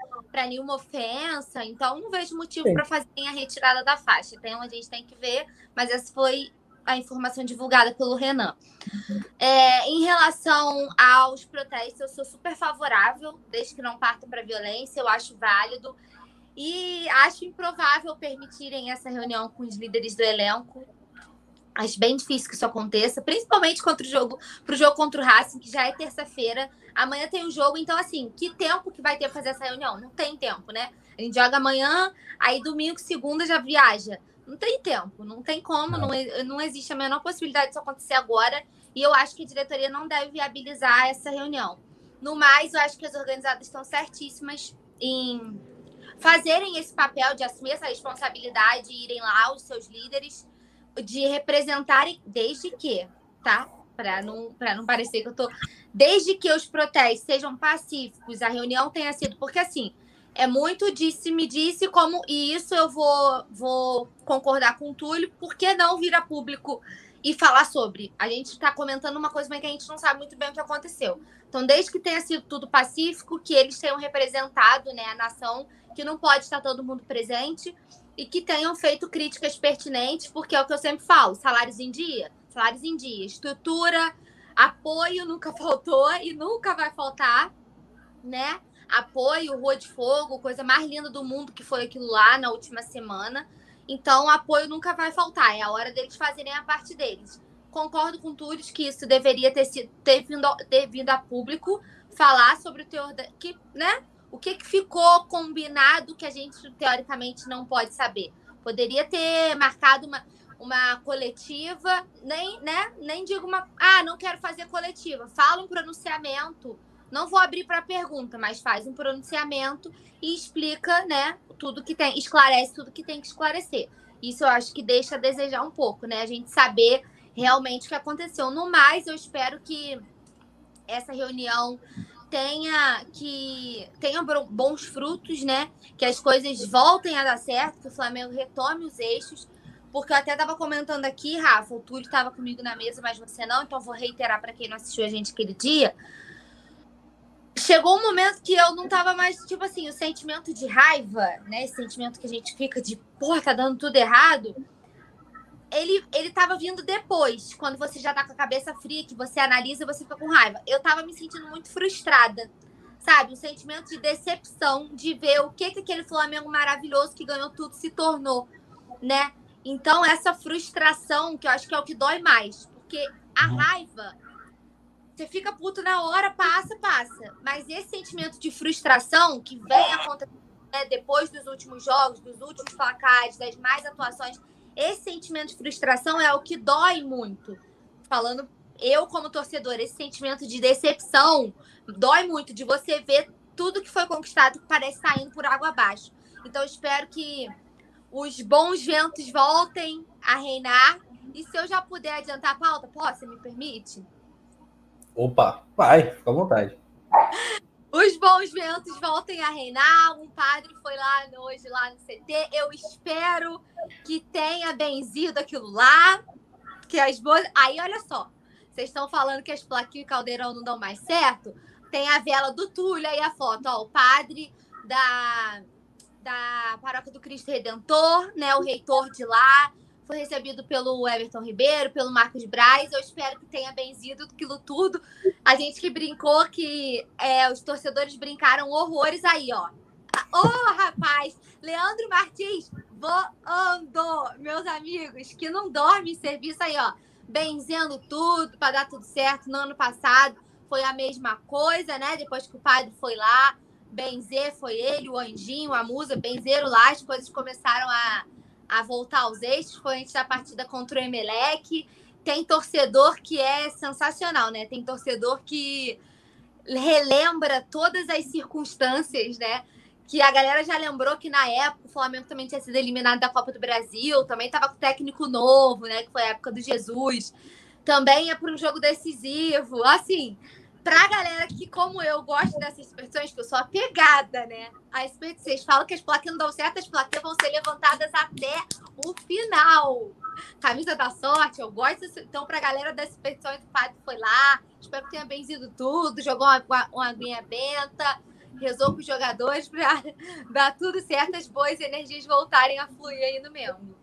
nenhuma ofensa, então não vejo motivo para fazer a retirada da faixa. Então a gente tem que ver, mas essa foi a informação divulgada pelo Renan. É, em relação aos protestos, eu sou super favorável, desde que não parta para violência, eu acho válido. E acho improvável permitirem essa reunião com os líderes do elenco. Acho bem difícil que isso aconteça, principalmente contra o jogo, para o jogo contra o Racing, que já é terça-feira. Amanhã tem o um jogo, então assim, que tempo que vai ter para fazer essa reunião? Não tem tempo, né? A gente joga amanhã, aí domingo, segunda já viaja. Não tem tempo, não tem como, não, não existe a menor possibilidade disso acontecer agora. E eu acho que a diretoria não deve viabilizar essa reunião. No mais, eu acho que as organizadas estão certíssimas em fazerem esse papel de assumir essa responsabilidade e irem lá, os seus líderes, de representarem, desde que, tá? Para não, não parecer que eu tô. Desde que os protestos sejam pacíficos, a reunião tenha sido. Porque, assim, é muito disse-me disse como e isso eu vou vou concordar com o Túlio, por que não vir a público e falar sobre? A gente está comentando uma coisa, mas que a gente não sabe muito bem o que aconteceu. Então, desde que tenha sido tudo pacífico, que eles tenham representado né, a nação, que não pode estar todo mundo presente, e que tenham feito críticas pertinentes, porque é o que eu sempre falo: salários em dia, salários em dia, estrutura, apoio nunca [LAUGHS] faltou e nunca vai faltar, né? Apoio, Rua de Fogo, coisa mais linda do mundo que foi aquilo lá na última semana. Então, apoio nunca vai faltar, é a hora deles fazerem a parte deles. Concordo com tudo que isso deveria ter, sido, ter, vindo, ter vindo a público falar sobre o teor da, que, né? O que, que ficou combinado que a gente teoricamente não pode saber. Poderia ter marcado uma, uma coletiva, nem, né? Nem digo uma. Ah, não quero fazer coletiva. Fala um pronunciamento não vou abrir para pergunta, mas faz um pronunciamento e explica, né, tudo que tem, esclarece tudo que tem que esclarecer. Isso eu acho que deixa a desejar um pouco, né? A gente saber realmente o que aconteceu. No mais, eu espero que essa reunião tenha que tenha bons frutos, né? Que as coisas voltem a dar certo, que o Flamengo retome os eixos. Porque eu até estava comentando aqui, Rafa, o Túlio estava comigo na mesa, mas você não, então vou reiterar para quem não assistiu a gente aquele dia chegou um momento que eu não tava mais, tipo assim, o sentimento de raiva, né? Esse sentimento que a gente fica de, porra, tá dando tudo errado. Ele, ele tava vindo depois, quando você já tá com a cabeça fria, que você analisa e você fica com raiva. Eu tava me sentindo muito frustrada, sabe? Um sentimento de decepção de ver o que, que aquele Flamengo maravilhoso que ganhou tudo se tornou, né? Então, essa frustração, que eu acho que é o que dói mais, porque a uhum. raiva você fica puto na hora, passa, passa. Mas esse sentimento de frustração que vem acontecer né, depois dos últimos jogos, dos últimos placares, das mais atuações, esse sentimento de frustração é o que dói muito. Falando eu como torcedor, esse sentimento de decepção dói muito de você ver tudo que foi conquistado que parece estar indo por água abaixo. Então espero que os bons ventos voltem a reinar. E se eu já puder adiantar a pauta, posso? Me permite? Opa, vai, fica à vontade. Os bons ventos voltem a reinar. Um padre foi lá hoje lá no CT. Eu espero que tenha benzido aquilo lá. Que as boas. Aí, olha só. Vocês estão falando que as plaquinhas e caldeirão não dão mais certo? Tem a vela do Túlio aí a foto, ó. O padre da, da Paróquia do Cristo Redentor, né? O reitor de lá foi recebido pelo Everton Ribeiro, pelo Marcos Braz. Eu espero que tenha benzido aquilo tudo. A gente que brincou que é, os torcedores brincaram horrores aí, ó. Ô, oh, rapaz! Leandro Martins voando, meus amigos, que não dorme em serviço aí, ó. Benzendo tudo para dar tudo certo. No ano passado foi a mesma coisa, né? Depois que o padre foi lá, benzer foi ele, o anjinho, a musa, benzeram lá, as coisas começaram a a voltar aos eixos, foi antes da partida contra o Emelec. Tem torcedor que é sensacional, né? Tem torcedor que relembra todas as circunstâncias, né? Que a galera já lembrou que na época o Flamengo também tinha sido eliminado da Copa do Brasil, também estava com técnico novo, né? Que foi a época do Jesus. Também é para um jogo decisivo. Assim, pra galera que, como eu, gosta dessas superstições, que eu sou apegada, né? As superstições falam que as plaquinhas não dão certo, as plaquinhas vão ser levantadas até o final. Camisa da sorte, eu gosto. Então, pra galera das superstições, o padre foi lá, espero que tenha benzido tudo, jogou uma, uma aguinha benta, rezou com os jogadores pra [LAUGHS] dar tudo certo, as boas energias voltarem a fluir aí no mesmo.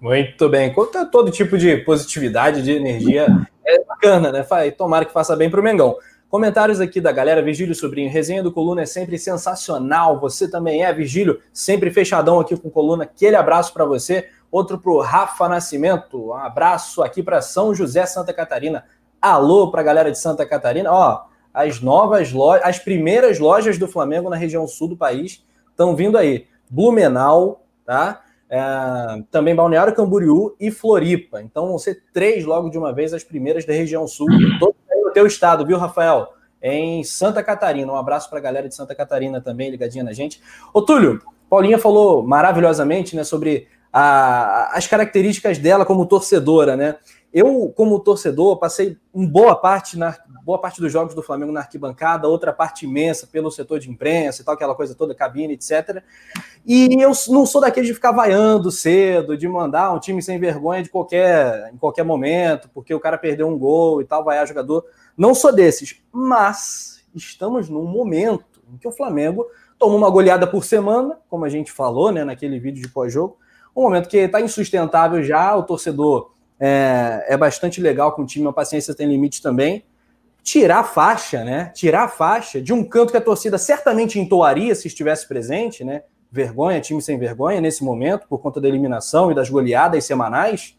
Muito bem. Conta todo tipo de positividade, de energia. É bacana, né? Tomara que faça bem para o Mengão. Comentários aqui da galera, Virgílio Sobrinho, resenha do Coluna é sempre sensacional. Você também é, Virgílio, sempre fechadão aqui com Coluna. Aquele abraço para você. Outro para o Rafa Nascimento. Um abraço aqui para São José, Santa Catarina. Alô para a galera de Santa Catarina. Ó, as novas lojas, as primeiras lojas do Flamengo na região sul do país estão vindo aí. Blumenau, tá? É, também Balneário Camboriú e Floripa. Então vão ser três logo de uma vez as primeiras da região sul. Todo teu estado, viu, Rafael? Em Santa Catarina. Um abraço para a galera de Santa Catarina também, ligadinha na gente. Ô, Túlio, Paulinha falou maravilhosamente né, sobre a, as características dela como torcedora, né? Eu, como torcedor, passei uma boa parte na boa parte dos jogos do Flamengo na arquibancada, outra parte imensa pelo setor de imprensa e tal, aquela coisa toda, cabine, etc. E eu não sou daqueles de ficar vaiando cedo, de mandar um time sem vergonha de qualquer, em qualquer momento, porque o cara perdeu um gol e tal, vaiar jogador. Não sou desses, mas estamos num momento em que o Flamengo tomou uma goleada por semana, como a gente falou né, naquele vídeo de pós-jogo, um momento que está insustentável já, o torcedor é, é, bastante legal com o time, a paciência tem limite também. Tirar a faixa, né? Tirar a faixa de um canto que a torcida certamente entoaria se estivesse presente, né? Vergonha, time sem vergonha nesse momento, por conta da eliminação e das goleadas semanais,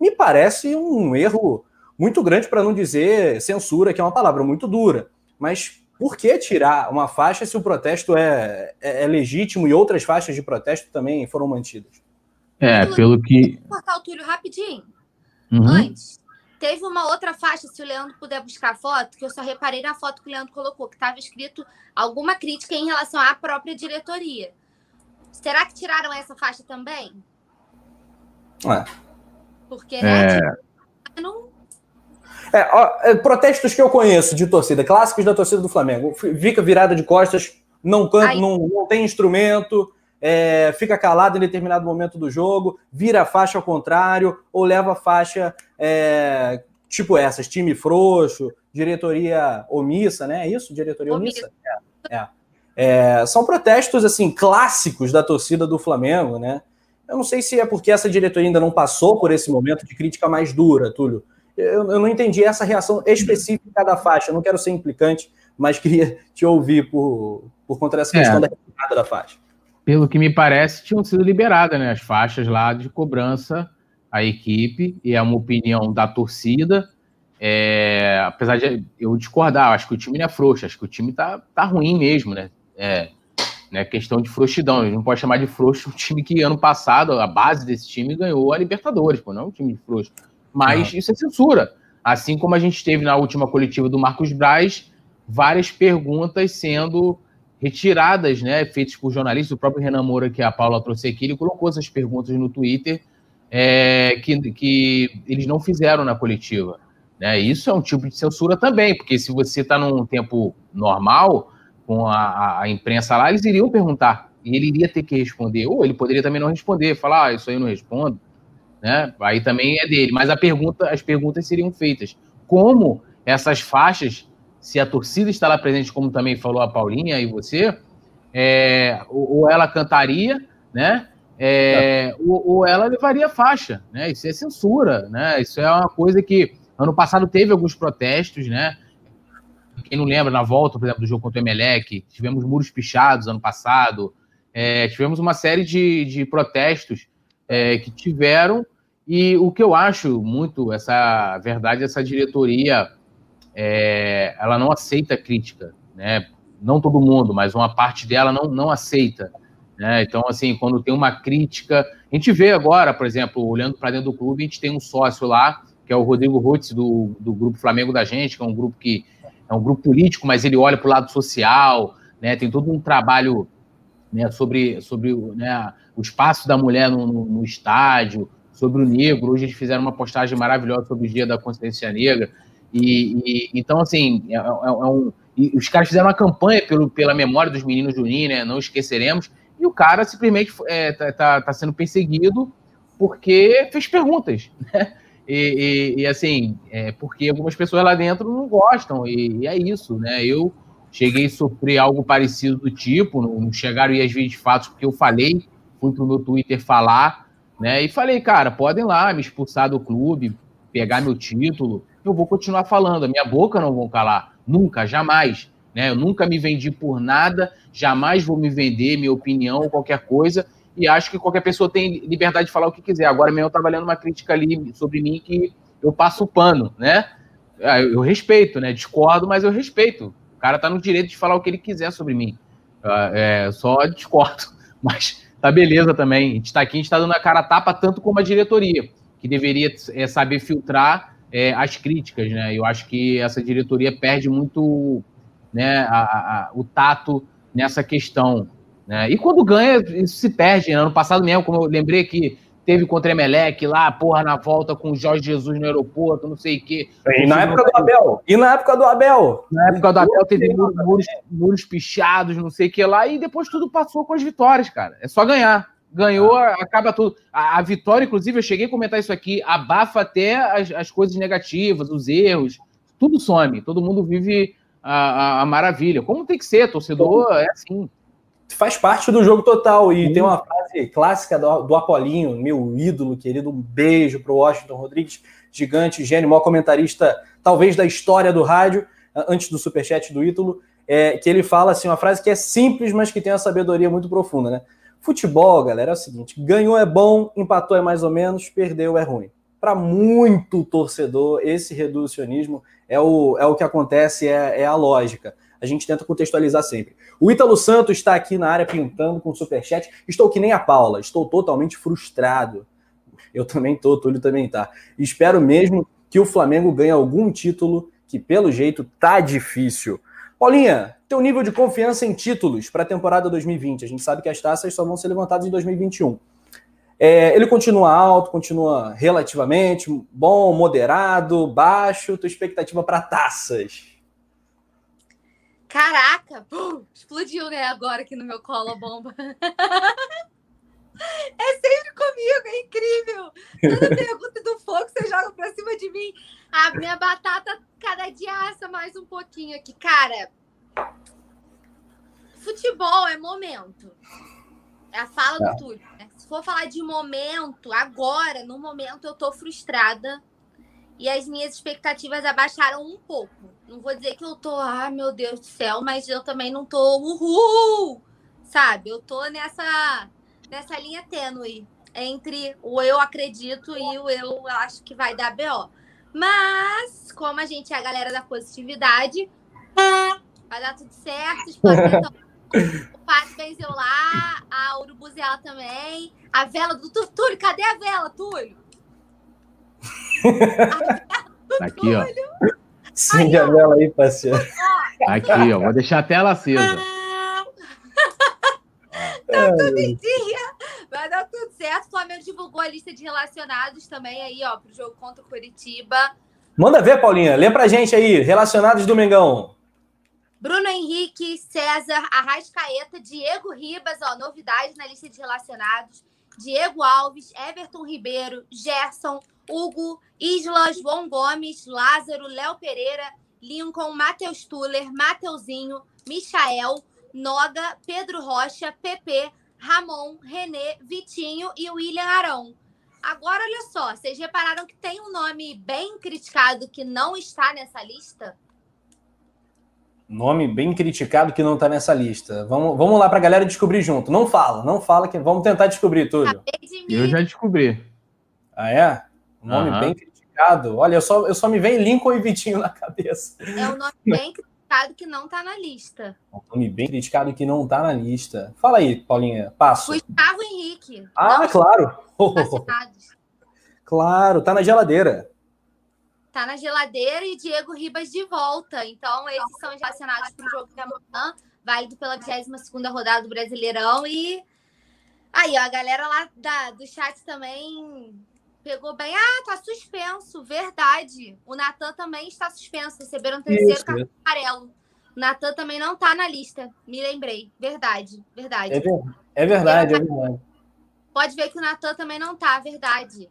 me parece um erro muito grande, para não dizer censura, que é uma palavra muito dura. Mas por que tirar uma faixa se o protesto é, é, é legítimo e outras faixas de protesto também foram mantidas? É, pelo que. Vou cortar o Túlio rapidinho. Uhum. Antes, teve uma outra faixa, se o Leandro puder buscar a foto, que eu só reparei na foto que o Leandro colocou, que estava escrito alguma crítica em relação à própria diretoria. Será que tiraram essa faixa também? Porque, né? É... Não, é, ó, é, protestos que eu conheço de torcida, clássicos da torcida do Flamengo. Fica virada de costas, não canta, não, não tem instrumento, é, fica calado em determinado momento do jogo, vira a faixa ao contrário, ou leva a faixa é, tipo essas, time frouxo, diretoria omissa, né? É isso? Diretoria omissa? omissa. É, é. É, são protestos assim clássicos da torcida do Flamengo, né? Eu não sei se é porque essa diretoria ainda não passou por esse momento de crítica mais dura, Túlio eu, eu não entendi essa reação específica da faixa. Eu não quero ser implicante, mas queria te ouvir por, por conta dessa questão é. da retirada da faixa. Pelo que me parece, tinham sido liberadas né, as faixas lá de cobrança à equipe, e é uma opinião da torcida. É, apesar de eu discordar, acho que o time não é frouxo, acho que o time tá, tá ruim mesmo, né? É, né, questão de frouxidão. A gente não pode chamar de frouxo um time que ano passado, a base desse time ganhou a Libertadores, pô, não é um time de frouxo. Mas não. isso é censura. Assim como a gente teve na última coletiva do Marcos Braz, várias perguntas sendo retiradas, né, feitas por jornalistas, o próprio Renan Moura, que a Paula trouxe aqui, ele colocou essas perguntas no Twitter é, que, que eles não fizeram na coletiva. Né? Isso é um tipo de censura também, porque se você está num tempo normal, com a, a, imprensa lá, eles iriam perguntar, e ele iria ter que responder, ou ele poderia também não responder, falar, ah, isso aí eu não respondo, né? Aí também é dele, mas a pergunta, as perguntas seriam feitas. Como essas faixas, se a torcida está lá presente, como também falou a Paulinha e você, é, ou, ou ela cantaria, né? É, ou, ou, ela levaria faixa, né? Isso é censura, né? Isso é uma coisa que ano passado teve alguns protestos, né? Quem não lembra, na volta, por exemplo, do jogo contra o Emelec, tivemos muros pichados ano passado, é, tivemos uma série de, de protestos é, que tiveram, e o que eu acho muito, essa verdade, essa diretoria, é, ela não aceita crítica, né? Não todo mundo, mas uma parte dela não, não aceita. Né? Então, assim, quando tem uma crítica. A gente vê agora, por exemplo, olhando para dentro do clube, a gente tem um sócio lá, que é o Rodrigo Rutz, do, do Grupo Flamengo da Gente, que é um grupo que é um grupo político, mas ele olha para o lado social, né? tem todo um trabalho né, sobre, sobre né, o espaço da mulher no, no, no, estádio, sobre o negro. Hoje eles fizeram uma postagem maravilhosa sobre o Dia da Consciência Negra. E, e então, assim, é, é, é um, os caras fizeram uma campanha pelo, pela memória dos meninos Juninho, né? Não esqueceremos e o cara simplesmente é, tá, tá, sendo perseguido porque fez perguntas, [LAUGHS] né? E, e, e assim, é porque algumas pessoas lá dentro não gostam, e, e, é isso, né? Eu cheguei a sofrer algo parecido do tipo, não, chegaram as vídeos de fatos, porque eu falei, fui pro meu Twitter falar, né? E falei, cara, podem lá me expulsar do clube, pegar meu título, eu vou continuar falando, a minha boca não vão calar, nunca, jamais. Né? Eu nunca me vendi por nada, jamais vou me vender, minha opinião ou qualquer coisa, e acho que qualquer pessoa tem liberdade de falar o que quiser. Agora mesmo eu estava lendo uma crítica ali sobre mim que eu passo o pano, né? Ah, eu respeito, né? Discordo, mas eu respeito. O cara tá no direito de falar o que ele quiser sobre mim. Ah, é, só discordo. [LAUGHS] Mas tá beleza também. A gente está aqui, a gente está dando a cara a tapa, tanto como a diretoria, que deveria é, saber filtrar é, as críticas, né? Eu acho que essa diretoria perde muito né, a, a, o tato nessa questão. Né? E quando ganha, isso se perde. Né? Ano passado mesmo, como eu lembrei que teve contra Emelec lá, porra, na volta com o Jorge Jesus no aeroporto, não sei o quê. E na época do Abel? E na época do Abel? Na época do Abel teve muros, muros, pichados, não sei o que lá, e depois tudo passou com as vitórias, cara. É só ganhar. Ganhou, ah. acaba tudo. A, a, vitória, inclusive, eu cheguei a comentar isso aqui, abafa até as, as coisas negativas, os erros, tudo some. Todo mundo vive a, a, a, maravilha. Como tem que ser, torcedor é assim. Faz parte do jogo total. E Sim. tem uma frase clássica do, do Apolinho, meu ídolo querido. Um beijo para o Washington Rodrigues, gigante, gênio, maior comentarista, talvez da história do rádio, antes do superchat do ídolo. É, que ele fala assim, uma frase que é simples, mas que tem uma sabedoria muito profunda, né? Futebol, galera, é o seguinte: ganhou é bom, empatou é mais ou menos, perdeu é ruim. Para muito torcedor, esse reducionismo é o, é o que acontece, é, é a lógica. A gente tenta contextualizar sempre. O Ítalo Santos está aqui na área pintando com superchat. Estou que nem a Paula, estou totalmente frustrado. Eu também estou, Túlio também está. Espero mesmo que o Flamengo ganhe algum título, que pelo jeito tá difícil. Paulinha, teu nível de confiança em títulos para a temporada 2020. A gente sabe que as taças só vão ser levantadas em 2021. É, ele continua alto, continua relativamente bom, moderado, baixo. Tua expectativa para taças? Caraca! explodiu, né? Agora aqui no meu colo a bomba. [LAUGHS] É sempre comigo, é incrível. Toda pergunta do fogo você joga pra cima de mim. A minha batata cada dia assa mais um pouquinho aqui. Cara, futebol é momento. É a fala é. do Túlio. Né? Se for falar de momento, agora, no momento, eu tô frustrada. E as minhas expectativas abaixaram um pouco. Não vou dizer que eu tô, ah, meu Deus do céu, mas eu também não tô uhul, sabe? Eu tô nessa, nessa linha tênue entre o eu acredito e o eu acho que vai dar BO. Mas, como a gente é a galera da positividade, vai dar tudo certo. [LAUGHS] Então, o Pato venceu lá, a Urubuzela também. A vela do Túlio, cadê a vela, Túlio? [LAUGHS] Tá aqui, ó. Sim, a vela aí, parceiro. Aqui, ó. Vou deixar a tela acesa. [LAUGHS] Tá tudo em dia. Vai dar tudo certo. O Flamengo divulgou a lista de relacionados também aí, ó, pro jogo contra o Curitiba. Manda ver, Paulinha. Lê pra gente aí. Relacionados do Mengão. Bruno Henrique, César, Arrascaeta, Diego Ribas, ó, novidade na lista de relacionados. Diego Alves, Everton Ribeiro, Gerson, Hugo, Isla, João Gomes, Lázaro, Léo Pereira, Lincoln, Matheus Tuller, Mateuzinho, Michael, Noga, Pedro Rocha, PP, Ramon, Renê, Vitinho e William Arão. Agora, olha só, vocês repararam que tem um nome bem criticado que não está nessa lista? Nome bem criticado que não está nessa lista. Vamos, vamos lá para a galera descobrir junto. Não fala, não fala que vamos tentar descobrir tudo. De Eu já descobri. Ah, é? Um nome uhum. bem criticado. Olha, eu só, eu só me vem Lincoln e Vitinho na cabeça. É um nome bem criticado que não está na lista. Um nome bem criticado que não está na lista. Fala aí, Paulinha, passo. Gustavo Henrique. Ah, claro. [LAUGHS] claro, tá na geladeira. Tá na geladeira e Diego Ribas de volta. Então, esses são relacionados para o jogo de amanhã, válido pela 22 rodada do Brasileirão. E aí, ó, a galera lá da, do chat também pegou bem. Ah, tá suspenso, verdade. O Natan também está suspenso. Receberam um terceiro cartão amarelo. O Natan também não tá na lista. Me lembrei. Verdade, verdade. É, ver... é verdade, é verdade. Pode ver que o Natan também não tá, verdade.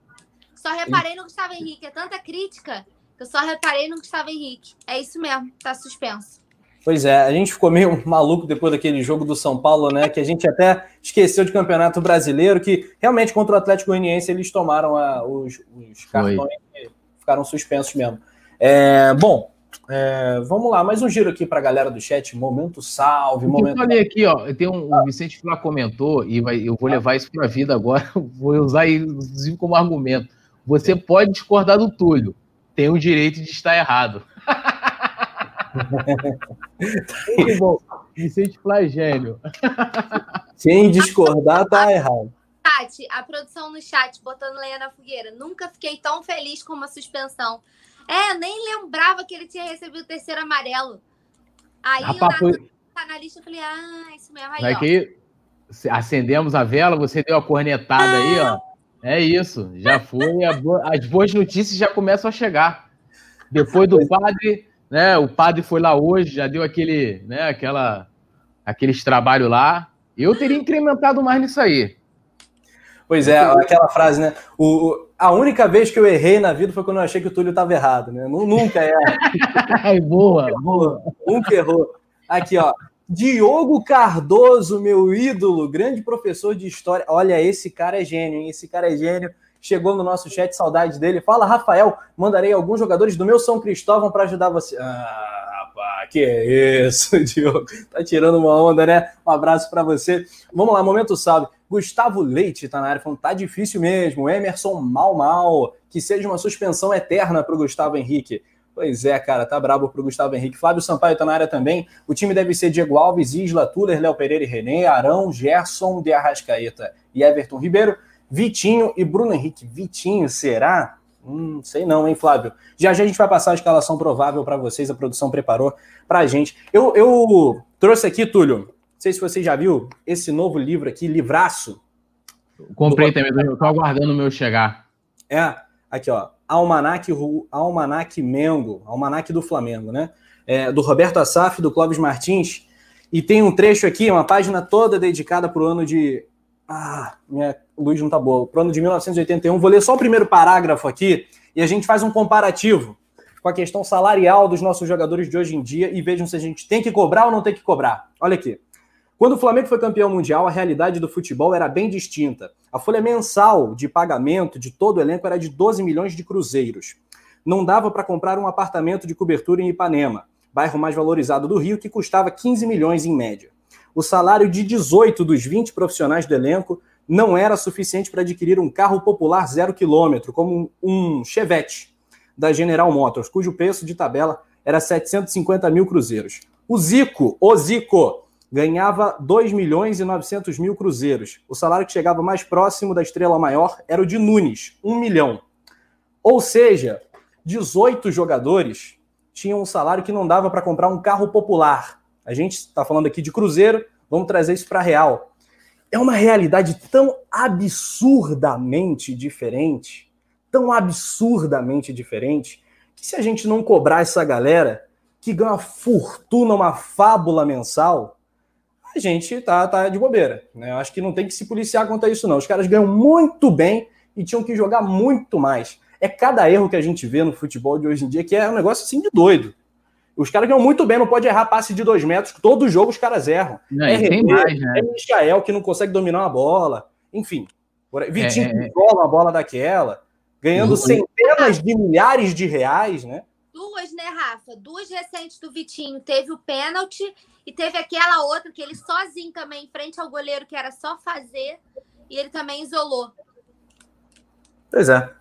Só reparei no Gustavo Henrique. É tanta crítica que eu só reparei no Gustavo Henrique. É isso mesmo, tá suspenso. Pois é, a gente ficou meio [LAUGHS] maluco depois daquele jogo do São Paulo, né? Que a gente até esqueceu de campeonato brasileiro, que realmente contra o Atlético Goianiense eles tomaram a, os, os cartões e ficaram suspensos mesmo. É, bom, é, vamos lá, mais um giro aqui para a galera do chat. Momento salve, momento. Eu falei aqui, ó, tem um, o Vicente Flá comentou e vai, eu vou levar isso para a vida agora, [LAUGHS] vou usar isso como argumento. Você pode discordar do Túlio, tem o direito de estar errado. Muito bom. Vicente Flagênio. Quem discordar tá errado. Tati, a produção no chat botando lenha na fogueira. Nunca fiquei tão feliz com uma suspensão. É, nem lembrava que ele tinha recebido o terceiro amarelo. Aí a papo... tá na lista, eu falei, ah, isso mesmo. Aí, Vai ó. que acendemos a vela, você deu a cornetada aí, ó. É isso, já foi. As boas notícias já começam a chegar. Depois do padre, né? O padre foi lá hoje, já deu aquele, né? Aquela, aqueles trabalho lá. Eu teria incrementado mais nisso aí. Pois é, aquela frase, né? O, a única vez que eu errei na vida foi quando eu achei que o Túlio estava errado, né? Nunca é. [LAUGHS] boa, nunca boa. Nunca errou. Aqui, ó. Diogo Cardoso, meu ídolo, grande professor de história. Olha, esse cara é gênio, hein? Esse cara é gênio. Chegou no nosso chat, saudade dele. Fala, Rafael, mandarei alguns jogadores do meu São Cristóvão para ajudar você. Ah, rapaz, que é isso, [LAUGHS] Diogo? Tá tirando uma onda, né? Um abraço para você. Vamos lá, momento salve. Gustavo Leite tá na área falando, tá difícil mesmo. Emerson mal mal. Que seja uma suspensão eterna para o Gustavo Henrique. Pois é, cara, tá brabo pro Gustavo Henrique. Flávio Sampaio tá na área também. O time deve ser Diego Alves, Isla, Tuller, Léo Pereira e René, Arão, Gerson, de Arrascaeta e Everton Ribeiro, Vitinho e Bruno Henrique. Vitinho, será? Hum, sei não, hein, Flávio? Já já a gente vai passar a escalação provável para vocês, a produção preparou pra gente. Eu, eu trouxe aqui, Túlio, não sei se você já viu esse novo livro aqui, Livraço. Comprei também, eu tô aguardando o meu chegar. É, aqui ó, Almanac, Almanac Mengo, Almanac do Flamengo, né? É, do Roberto Assaf, do Clóvis Martins. E tem um trecho aqui, uma página toda dedicada para o ano de. Ah, minha luz não tá boa. Para o ano de 1981. Vou ler só o primeiro parágrafo aqui e a gente faz um comparativo com a questão salarial dos nossos jogadores de hoje em dia e vejam se a gente tem que cobrar ou não tem que cobrar. Olha aqui. Quando o Flamengo foi campeão mundial, a realidade do futebol era bem distinta. A folha mensal de pagamento de todo o elenco era de 12 milhões de cruzeiros. Não dava para comprar um apartamento de cobertura em Ipanema, bairro mais valorizado do Rio, que custava 15 milhões em média. O salário de 18 dos 20 profissionais do elenco não era suficiente para adquirir um carro popular zero quilômetro, como um Chevette. da General Motors, cujo preço de tabela era 750 mil cruzeiros. O Zico, o Zico, ganhava 2 milhões e 900 mil cruzeiros. O salário que chegava mais próximo da estrela maior era o de Nunes, 1 milhão. Ou seja, 18 jogadores tinham um salário que não dava para comprar um carro popular. A gente está falando aqui de Cruzeiro, vamos trazer isso para real. É uma realidade tão absurdamente diferente, tão absurdamente diferente, que se a gente não cobrar essa galera que ganha uma fortuna, uma fábula mensal, a gente tá, tá de bobeira. Né? Eu acho que não tem que se policiar quanto a isso, não. Os caras ganham muito bem e tinham que jogar muito mais. É cada erro que a gente vê no futebol de hoje em dia que é um negócio assim de doido. Os caras ganham muito bem, não pode errar passe de dois metros, todo jogo os caras erram. Não, é René, mais, né? é Michael que não consegue dominar uma bola. Enfim, Vitinho é, é, que uma bola daquela, ganhando uhum. centenas de milhares de reais, né? Duas, né, Rafa? Duas recentes do Vitinho. Teve o pênalti e teve aquela outra que ele sozinho também, em frente ao goleiro, que era só fazer, e ele também isolou. Pois é.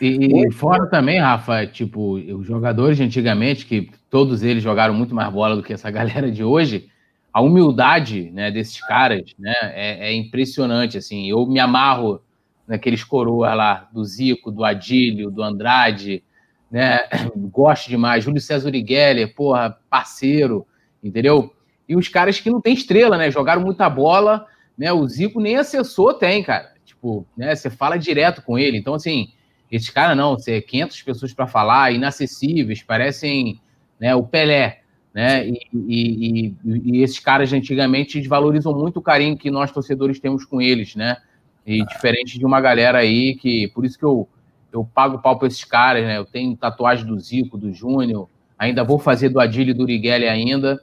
E, e fora também, Rafa, tipo, os jogadores de antigamente, que todos eles jogaram muito mais bola do que essa [LAUGHS] galera de hoje, a humildade né, desses caras né, é, é impressionante. Assim, eu me amarro naqueles coroas lá, do Zico, do Adílio, do Andrade, né? [COUGHS] Gosto demais. Júlio César Urigueler, porra, parceiro, entendeu? E os caras que não tem estrela, né? Jogaram muita bola, né? O Zico nem assessor tem, cara. Tipo, né? Você fala direto com ele. Então, assim, esses caras não, você 500 pessoas para falar, inacessíveis, parecem né, o Pelé, né? E, e, e, e, esses caras antigamente valorizam muito o carinho que nós torcedores temos com eles, né? E ah. diferente de uma galera aí que, por isso que eu, eu pago pau para esses caras, né? Eu tenho tatuagem do Zico, do Júnior, ainda vou fazer do Adílio e do Urigueli ainda,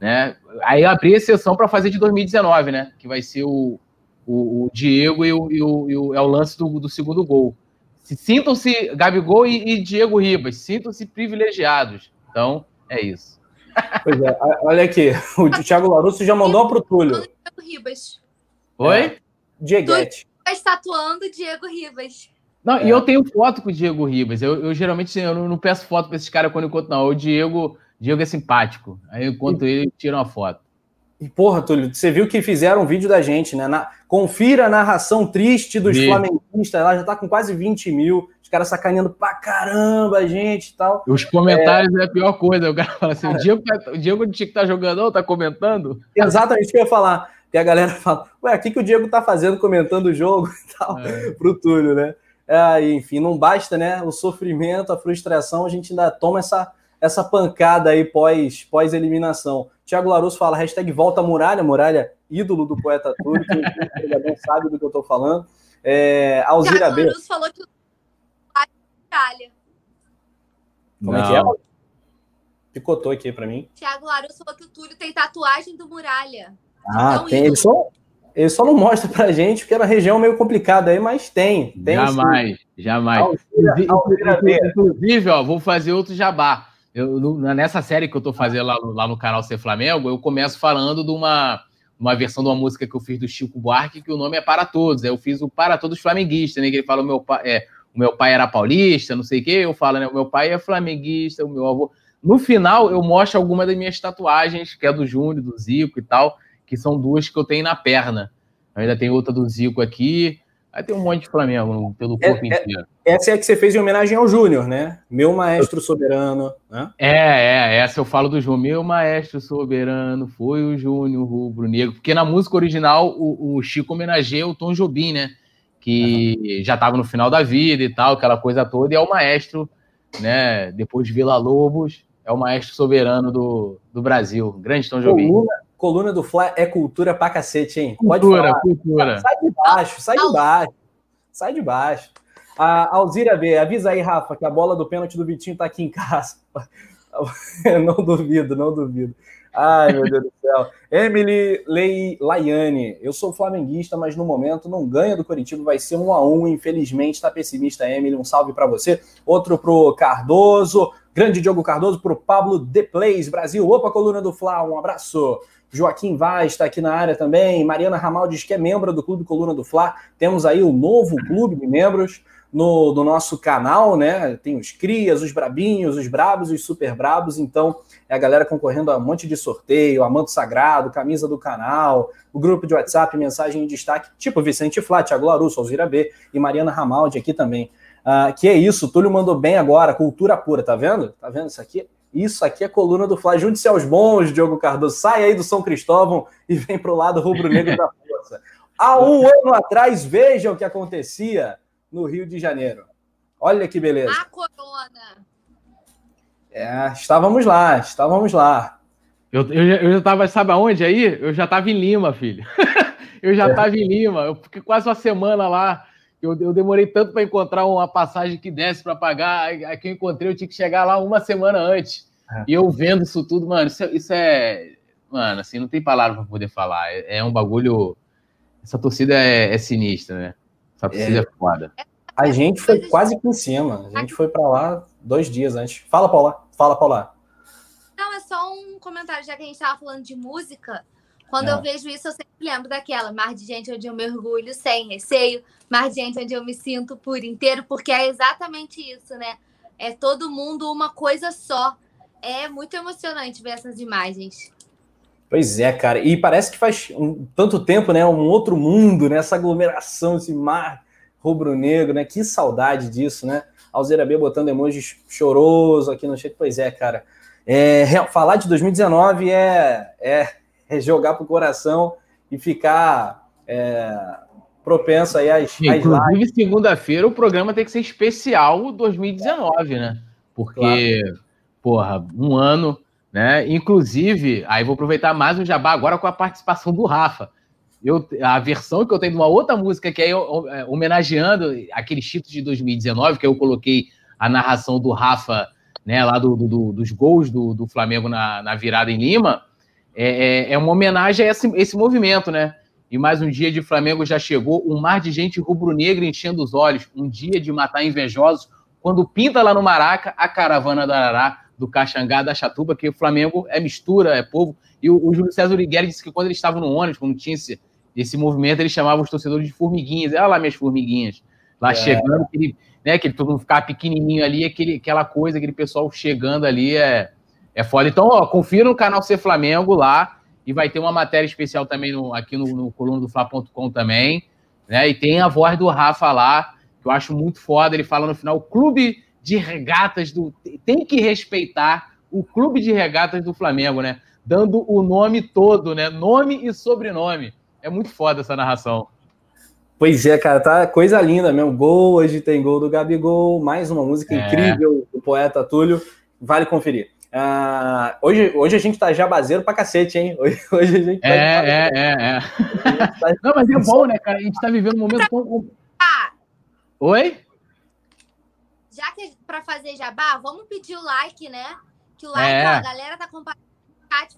né? Aí abri exceção para fazer de 2019, né? Que vai ser o, o, o Diego e o, e o, e o, é o lance do, do segundo gol. Sintam-se, Gabigol e, e Diego Ribas, sintam-se privilegiados. Então, é isso. Pois é, olha aqui, [LAUGHS] o Thiago Larusso já mandou para o Túlio. Diego Ribas. Oi? É, Dieguete. Está tatuando Diego Ribas. Não, é. e eu tenho foto com o Diego Ribas. Eu, eu geralmente eu não, não, peço foto para esses caras quando eu encontro, não. O Diego, Diego é simpático. Aí eu encontro e... ele tiro uma foto. E, porra, Túlio, você viu que fizeram um vídeo da gente, né? Na... Confira a narração triste dos Vi. flamenguistas. Ela já tá com quase 20 mil. Caras sacaneando pra caramba a gente e tal. Os comentários é, é a pior coisa. O cara fala assim: cara... o Diego, tá... o Diego tinha que tá jogando, não, tá comentando? Exatamente o que eu ia falar. E a galera fala: Ué, o que, que o Diego tá fazendo comentando o jogo e tal, é. [LAUGHS] pro Túlio, né? É, enfim, não basta, né? O sofrimento, a frustração, a gente ainda toma essa, essa pancada aí pós, pós eliminação. Tiago Larusso fala, hashtag volta muralha, muralha, ídolo do poeta Túlio, que o [LAUGHS] sabe do que eu estou falando. É, Alzira B. Larusso falou que muralha. Como Não. é que é? Picotou aqui para mim. Tiago Larusso falou que o Túlio tem tatuagem do muralha. Ah, então, tem. Ele só, ele só não mostra pra gente, porque é uma região meio complicada aí, mas tem. tem jamais, sim. jamais. Alzira, Alzira inclusive, ó, vou fazer outro jabá. Eu, nessa série que eu tô fazendo lá, lá no canal Ser Flamengo, eu começo falando de uma, uma versão de uma música que eu fiz do Chico Buarque, que o nome é Para Todos. Eu fiz o Para Todos Flamenguistas, né? Que ele fala o meu pai, é, o meu pai era paulista, não sei o quê. Eu falo, né? O meu pai é flamenguista, o meu avô. No final, eu mostro alguma das minhas tatuagens, que é do Júnior, do Zico e tal, que são duas que eu tenho na perna. Eu ainda tem outra do Zico aqui. Aí tem um monte de Flamengo pelo é, corpo é, inteiro. Essa é a que você fez em homenagem ao Júnior, né? Meu maestro soberano. Né? É, é, essa eu falo do Júnior. Meu maestro soberano foi o Júnior Rubro Negro. Porque na música original o, o Chico homenageia o Tom Jobim, né? Que uhum. já estava no final da vida e tal, aquela coisa toda. E é o maestro, né? Depois de Vila Lobos, é o maestro soberano do, do Brasil. Grande Tom Jobim. Coluna, coluna do Fla é cultura pra cacete, hein? Pode cultura, falar. cultura. Sai de baixo, sai de baixo. Sai de baixo. A Alzira B, avisa aí, Rafa, que a bola do pênalti do Vitinho tá aqui em casa. [LAUGHS] não duvido, não duvido. Ai, meu Deus do céu. Emily Lei Laiane, eu sou flamenguista, mas no momento não ganha do Curitiba, vai ser um a um, infelizmente, tá pessimista, Emily, um salve para você. Outro pro Cardoso, grande Diogo Cardoso, pro Pablo The Plays Brasil. Opa, coluna do Fla, um abraço. Joaquim Vaz está aqui na área também. Mariana Ramaldes, que é membro do Clube Coluna do Fla. Temos aí o novo clube de membros no, no nosso canal, né? Tem os crias, os brabinhos, os brabos, os super brabos. Então, é a galera concorrendo a um monte de sorteio, a manto sagrado, camisa do canal, o grupo de WhatsApp, mensagem em destaque, tipo Vicente Flá, Thiago Larusso, Alzira B e Mariana Ramaldi aqui também. Uh, que é isso, Túlio mandou bem agora, cultura pura, tá vendo? Tá vendo isso aqui? Isso aqui é coluna do Fla. Junte-se aos bons, Diogo Cardoso. Sai aí do São Cristóvão e vem para o lado rubro-negro da força. Há um ano atrás, veja o que acontecia no Rio de Janeiro. Olha que beleza. A corona. É, estávamos lá, estávamos lá. Eu, eu, eu já estava, sabe aonde aí? Eu já estava em Lima, filho. [LAUGHS] eu já estava é. em Lima. Eu fiquei quase uma semana lá. Eu, eu demorei tanto para encontrar uma passagem que desse para pagar. A que eu encontrei, eu tinha que chegar lá uma semana antes. É. E eu vendo isso tudo, mano, isso, é, isso é. Mano, assim, não tem palavra para poder falar. É, é, um bagulho. Essa torcida é, é sinistra, né? Essa torcida é, é foda. A gente foi quase por cima. A gente foi para lá dois dias antes. Fala, Paula. Fala, Paula. Não, é só um comentário, já que a gente estava falando de música. Quando eu vejo isso, eu sempre lembro daquela mar de gente onde eu mergulho sem receio, mar de gente onde eu me sinto por inteiro, porque é exatamente isso, né? É todo mundo uma coisa só. É muito emocionante ver essas imagens. Pois é, cara. E parece que faz um, tanto tempo, né? Um outro mundo, né? Essa aglomeração, esse mar rubro-negro, né? Que saudade disso, né? Alzeira B botando emojis choroso aqui no chat. Pois é, cara. É, falar de 2019 é, é é jogar pro coração e ficar é, propenso aí às, Inclusive, segunda-feira o programa tem que ser especial 2019, né? Porque, claro. porra, um ano, né? Inclusive, aí vou aproveitar mais o jabá agora com a participação do Rafa. Eu, a versão que eu tenho de uma outra música que é, é homenageando aqueles títulos de 2019, que eu coloquei a narração do Rafa, né, lá do, do dos gols do, do Flamengo na, na virada em Lima é, é, é uma homenagem a esse, esse movimento, né? E mais um dia de Flamengo já chegou, um mar de gente rubro-negra enchendo os olhos, um dia de matar invejosos, quando pinta lá no Maraca a caravana da Arará, do Caxangá, da Chatuba, que o Flamengo é mistura, é povo. E o, o Júlio César Urigueri disse que quando ele estava no ônibus, quando tinha esse, esse movimento, ele chamava os torcedores de formiguinhas. Olha lá minhas formiguinhas. Lá é. chegando, aquele, né, que todo mundo ficava pequenininho ali, aquele, aquela coisa, aquele pessoal chegando ali, é, é foda. Então, ó, confira no canal Ser Flamengo lá. E vai ter uma matéria especial também no, aqui no, no coluna do Fla.com também. Né? E tem a voz do Rafa lá, que eu acho muito foda. Ele fala no final: o clube de regatas do. Tem que respeitar o clube de regatas do Flamengo, né? Dando o nome todo, né? Nome e sobrenome. É muito foda essa narração. Pois é, cara, tá coisa linda mesmo. Gol, hoje tem gol do Gabigol, mais uma música é. incrível do poeta Túlio. Vale conferir. Uh, hoje, hoje a gente tá jabazeiro pra cacete, hein? Hoje, hoje a gente tá. É, é, é, é. Tá... Não, mas é bom, né, cara? A gente tá vivendo um momento tão. Ah. Oi? Já que para fazer jabá, vamos pedir o like, né? Que o like, é. ó, a galera tá compartilhando,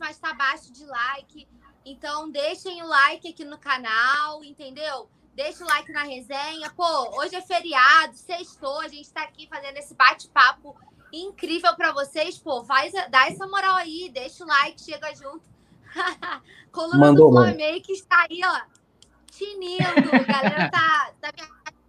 mas tá abaixo de like. Então, deixem o like aqui no canal, entendeu? Deixa o like na resenha. Pô, hoje é feriado, sextou, a gente tá aqui fazendo esse bate-papo incrível para vocês, pô, faz, dá essa moral aí, deixa o like, chega junto. [LAUGHS] Coluna Mandou, do Flamengo que está aí, ó, tinindo. A galera tá, tá,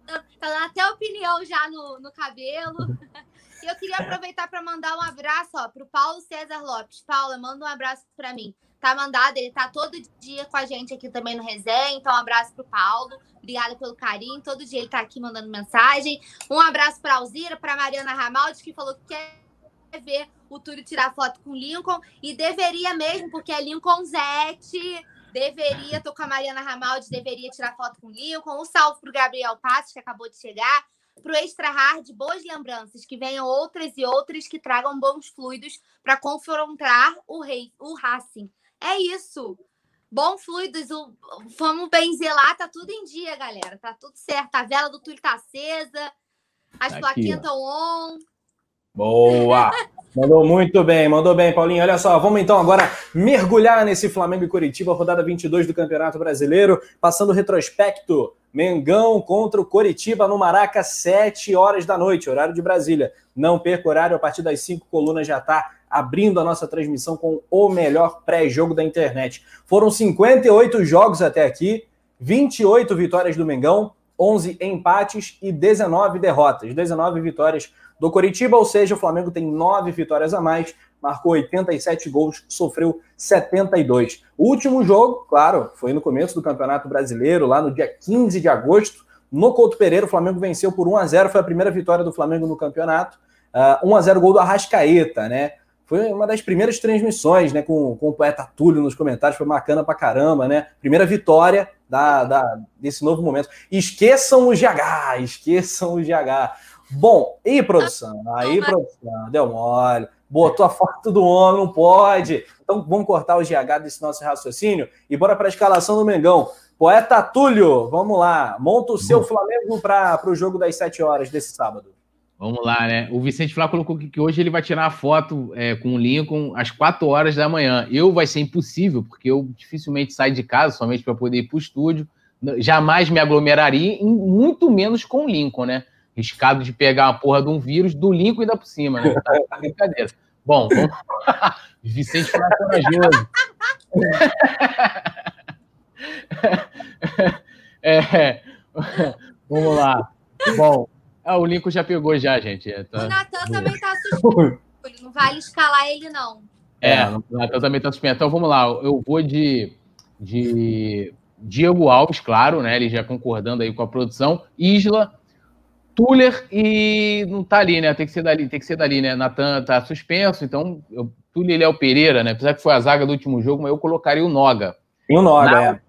tá dando até opinião já no, no cabelo. [LAUGHS] E eu queria aproveitar para mandar um abraço, ó, pro Paulo César Lopes. Paula, manda um abraço para mim. Tá mandado, ele tá todo dia com a gente aqui também no resenha, então um abraço pro Paulo. Obrigada pelo carinho. Todo dia ele tá aqui mandando mensagem. Um abraço para Alzira, para Mariana Ramaldi, que falou que quer ver o Túlio tirar foto com Lincoln. E deveria mesmo, porque é Lincoln Zete. Deveria, tô com a Mariana Ramaldi, deveria tirar foto com Lincoln. Um salve pro Gabriel Passos, que acabou de chegar. Pro Extra Hard, boas lembranças. Que venham outras e outras que tragam bons fluidos para confrontar o rei, o Racing. É isso. Bom fluidos, o, vamos benzer lá, tá tudo em dia, galera. Tá tudo certo. A vela do Túlio tá acesa, as Aqui, plaquinhas estão on. Boa! Mandou muito bem, mandou bem, Paulinho. Olha só, vamos então agora mergulhar nesse Flamengo e Curitiba, rodada 22 do Campeonato Brasileiro, passando o retrospecto. Mengão contra o Coritiba no Maraca, 7 horas da noite, horário de Brasília. Não perca horário, a partir das 5 colunas já está abrindo a nossa transmissão com o melhor pré-jogo da internet. Foram 58 jogos até aqui, 28 vitórias do Mengão, 11 empates e 19 derrotas. 19 vitórias do Coritiba, ou seja, o Flamengo tem 9 vitórias a mais, marcou 87 gols, sofreu 72. O último jogo, claro, foi no começo do Campeonato Brasileiro, lá no dia 15 de agosto, no Couto Pereira, o Flamengo venceu por 1 a 0 foi a primeira vitória do Flamengo no campeonato. Uh, 1 a 0 gol do Arrascaeta, né? Foi uma das primeiras transmissões, né? Com, com o poeta Túlio nos comentários, foi bacana pra caramba, né? Primeira vitória da, da, desse novo momento. Esqueçam o GH, esqueçam o GH. Bom, e produção? Aí, produção, deu mole. Botou a foto do homem, não pode. Então vamos cortar o GH desse nosso raciocínio e bora para a escalação do Mengão. Poeta Túlio, vamos lá. Monta o seu Flamengo para o jogo das 7 horas desse sábado. Vamos lá, né? O Vicente Flá colocou que hoje ele vai tirar a foto é, com o Lincoln às 4 horas da manhã. Eu vai ser impossível, porque eu dificilmente saio de casa somente para poder ir para o estúdio. Jamais me aglomeraria, muito menos com o Lincoln, né? Riscado de pegar a porra de um vírus do Lincoln e dar por cima, né? Tá, tá brincadeira. Bom, vamos... [LAUGHS] Vicente foi corajoso. [LAUGHS] é, vamos lá. Bom, ah, o Lincoln já pegou já, gente. É, tá... O Natan também tá suspenso. Não vale escalar ele, não. É, o Natan também tá suspenso. Então vamos lá. Eu vou de, de Diego Alves, claro, né? Ele já concordando aí com a produção. Isla, Tuller e não tá ali, né? Tem que ser dali, tem que ser dali, né? Natan tá suspenso, então eu, Tuller ele é o Pereira, né? Apesar que foi a zaga do último jogo, mas eu colocaria o Noga. E o Noga, na, é.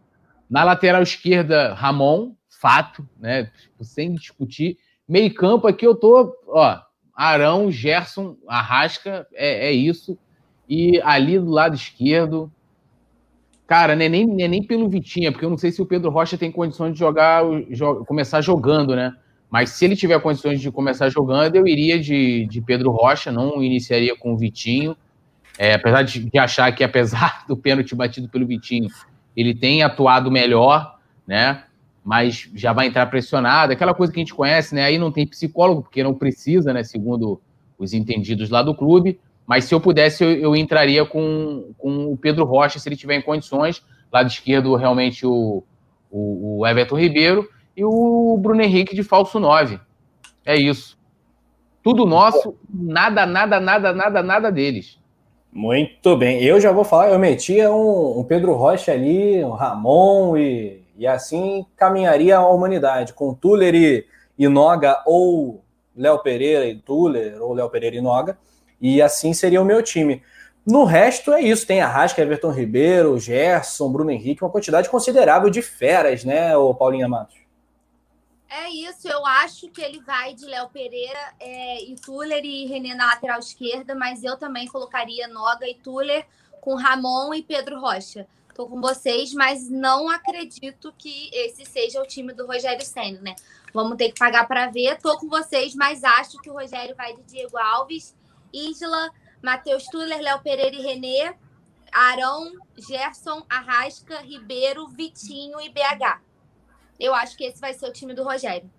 Na lateral esquerda, Ramon, fato, né? Tipo, sem discutir. Meio campo aqui eu tô, ó, Arão, Gerson, Arrasca, é, é isso. E ali do lado esquerdo, cara, não é nem, não é nem pelo Vitinha, porque eu não sei se o Pedro Rocha tem condições de jogar, começar jogando, né? Mas se ele tiver condições de começar jogando, eu iria de, de Pedro Rocha, não iniciaria com o Vitinho. É, apesar de, de, achar que, apesar [LAUGHS] do pênalti batido pelo Vitinho, ele tem atuado melhor, né? Mas já vai entrar pressionado, aquela coisa que a gente conhece, né? Aí não tem psicólogo, porque não precisa, né? Segundo os entendidos lá do clube. Mas se eu pudesse, eu, eu entraria com, com o Pedro Rocha, se ele tiver em condições. Lado esquerdo, realmente, o, o, o Everton Ribeiro e o Bruno Henrique de falso 9. É isso. Tudo nosso, nada, nada, nada, nada, nada deles. Muito bem. Eu já vou falar, eu metia um, um Pedro Rocha ali, um Ramon e, e assim caminharia a humanidade. Com Tuller e, e Noga ou Léo Pereira e Tuller, ou Léo Pereira e Noga. E assim seria o meu time. No resto é isso, tem Arrasca, Everton Ribeiro, Gerson, Bruno Henrique, uma quantidade considerável de feras, né, o Paulinha Matos? É isso, eu acho que ele vai de Léo Pereira é, e Tuller e René na lateral esquerda, mas eu também colocaria Noga e Tuller com Ramon e Pedro Rocha. Tô com vocês, mas não acredito que esse seja o time do Rogério Senna, né? Vamos ter que pagar para ver. Tô com vocês, mas acho que o Rogério vai de Diego Alves, Isla, Matheus Tuller, Léo Pereira e René, Arão, Gerson, Arrasca, Ribeiro, Vitinho e BH. Eu acho que esse vai ser o time do Rogério.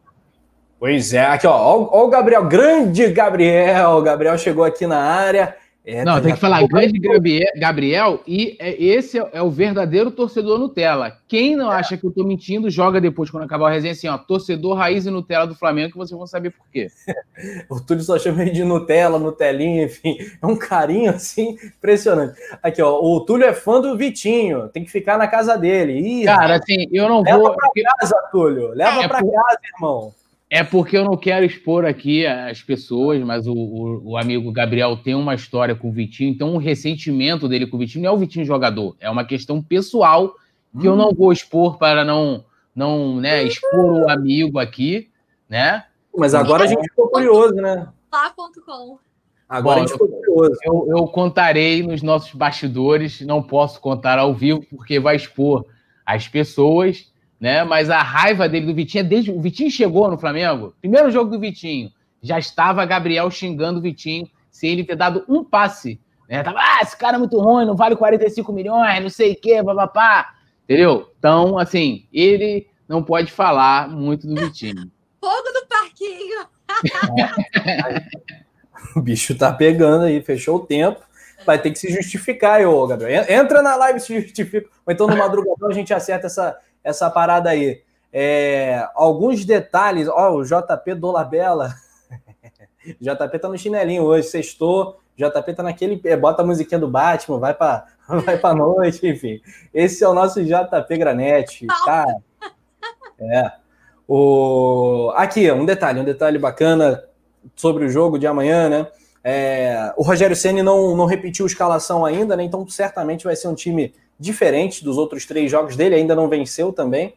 Pois é, aqui ó, ó, ó o Gabriel, grande Gabriel. O Gabriel chegou aqui na área. É, não, tem que falar grande Gabriel, Gabriel e é, esse é, é, o verdadeiro torcedor Nutella. Quem não é. acha que eu tô mentindo, joga depois, quando acabar a resenha, assim, ó, torcedor raiz e Nutella do Flamengo, que vocês vão saber por quê. [LAUGHS] o Túlio só chama ele de Nutella, Nutelinha, enfim, é um carinho, assim, impressionante. Aqui, ó, o Túlio é fã do Vitinho, tem que ficar na casa dele. Ih, Cara, assim, eu não leva vou... Leva pra casa, Túlio, leva é, pra por... casa, irmão. É porque eu não quero expor aqui as pessoas, mas o, o, o, amigo Gabriel tem uma história com o Vitinho, então o ressentimento dele com o Vitinho não é o Vitinho jogador, é uma questão pessoal que hum. eu não vou expor para não, não né, expor o amigo aqui, né? Mas agora a gente ficou curioso, né? Lá.com. Agora Bom, a gente ficou curioso. Eu, eu contarei nos nossos bastidores, não posso contar ao vivo porque vai expor as pessoas né? Mas a raiva dele do Vitinho é desde. O Vitinho chegou no Flamengo, primeiro jogo do Vitinho, já estava Gabriel xingando o Vitinho sem ele ter dado um passe. Né? Tava, ah, esse cara é muito ruim, não vale 45 milhões, não sei o quê, papapá. Entendeu? Então, assim, ele não pode falar muito do Vitinho. [LAUGHS] Fogo do parquinho! [LAUGHS] o bicho tá pegando aí, fechou o tempo. vai ter que se justificar, ô Gabriel. Entra na live e se justifica. Ou então no madrugadão a gente acerta essa, essa parada aí. É, alguns detalhes, ó, o JP Dolabella. [LAUGHS] JP tá no chinelinho hoje, sextou. JP tá naquele. É, bota a musiquinha do Batman, vai pra, [LAUGHS] vai pra noite, enfim. Esse é o nosso JP Granete. Tá? É. O... Aqui, um detalhe, um detalhe bacana sobre o jogo de amanhã, né? É, o Rogério Ceni não, não repetiu a escalação ainda, né? Então certamente vai ser um time diferente dos outros três jogos dele, ainda não venceu também.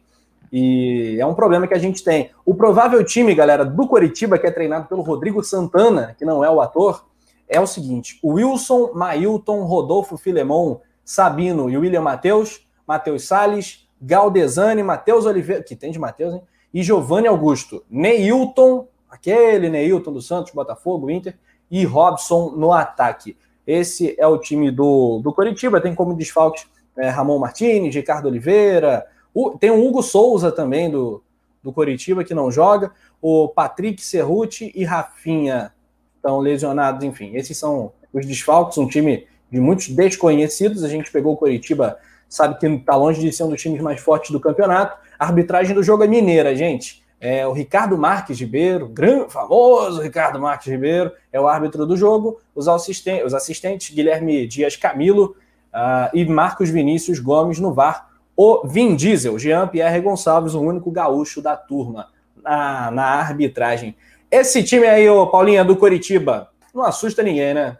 E é um problema que a gente tem. O provável time, galera, do Coritiba, que é treinado pelo Rodrigo Santana, que não é o ator, é o seguinte: Wilson, Mailton, Rodolfo Filemon, Sabino e William Matheus, Matheus Salles, Galdesani, Matheus Oliveira, que tem de Matheus, hein? E Giovanni Augusto, Neilton, aquele Neilton do Santos, Botafogo, Inter, e Robson no ataque. Esse é o time do, do Coritiba, tem como desfalques é, Ramon Martins, Ricardo Oliveira, o, tem o Hugo Souza também do, do Coritiba que não joga, o Patrick Cerruti e Rafinha estão lesionados, enfim. Esses são os desfalques, um time de muitos desconhecidos. A gente pegou o Coritiba, sabe que está longe de ser um dos times mais fortes do campeonato. A arbitragem do jogo é mineira, gente. É o Ricardo Marques Ribeiro, grande, famoso Ricardo Marques Ribeiro, é o árbitro do jogo. Os, assistentes, os assistentes Guilherme Dias Camilo uh, e Marcos Vinícius Gomes no VAR. O Vin Diesel, Jean Pierre Gonçalves, o único gaúcho da turma na, na arbitragem. Esse time aí, ô Paulinha, do Coritiba, não assusta ninguém, né?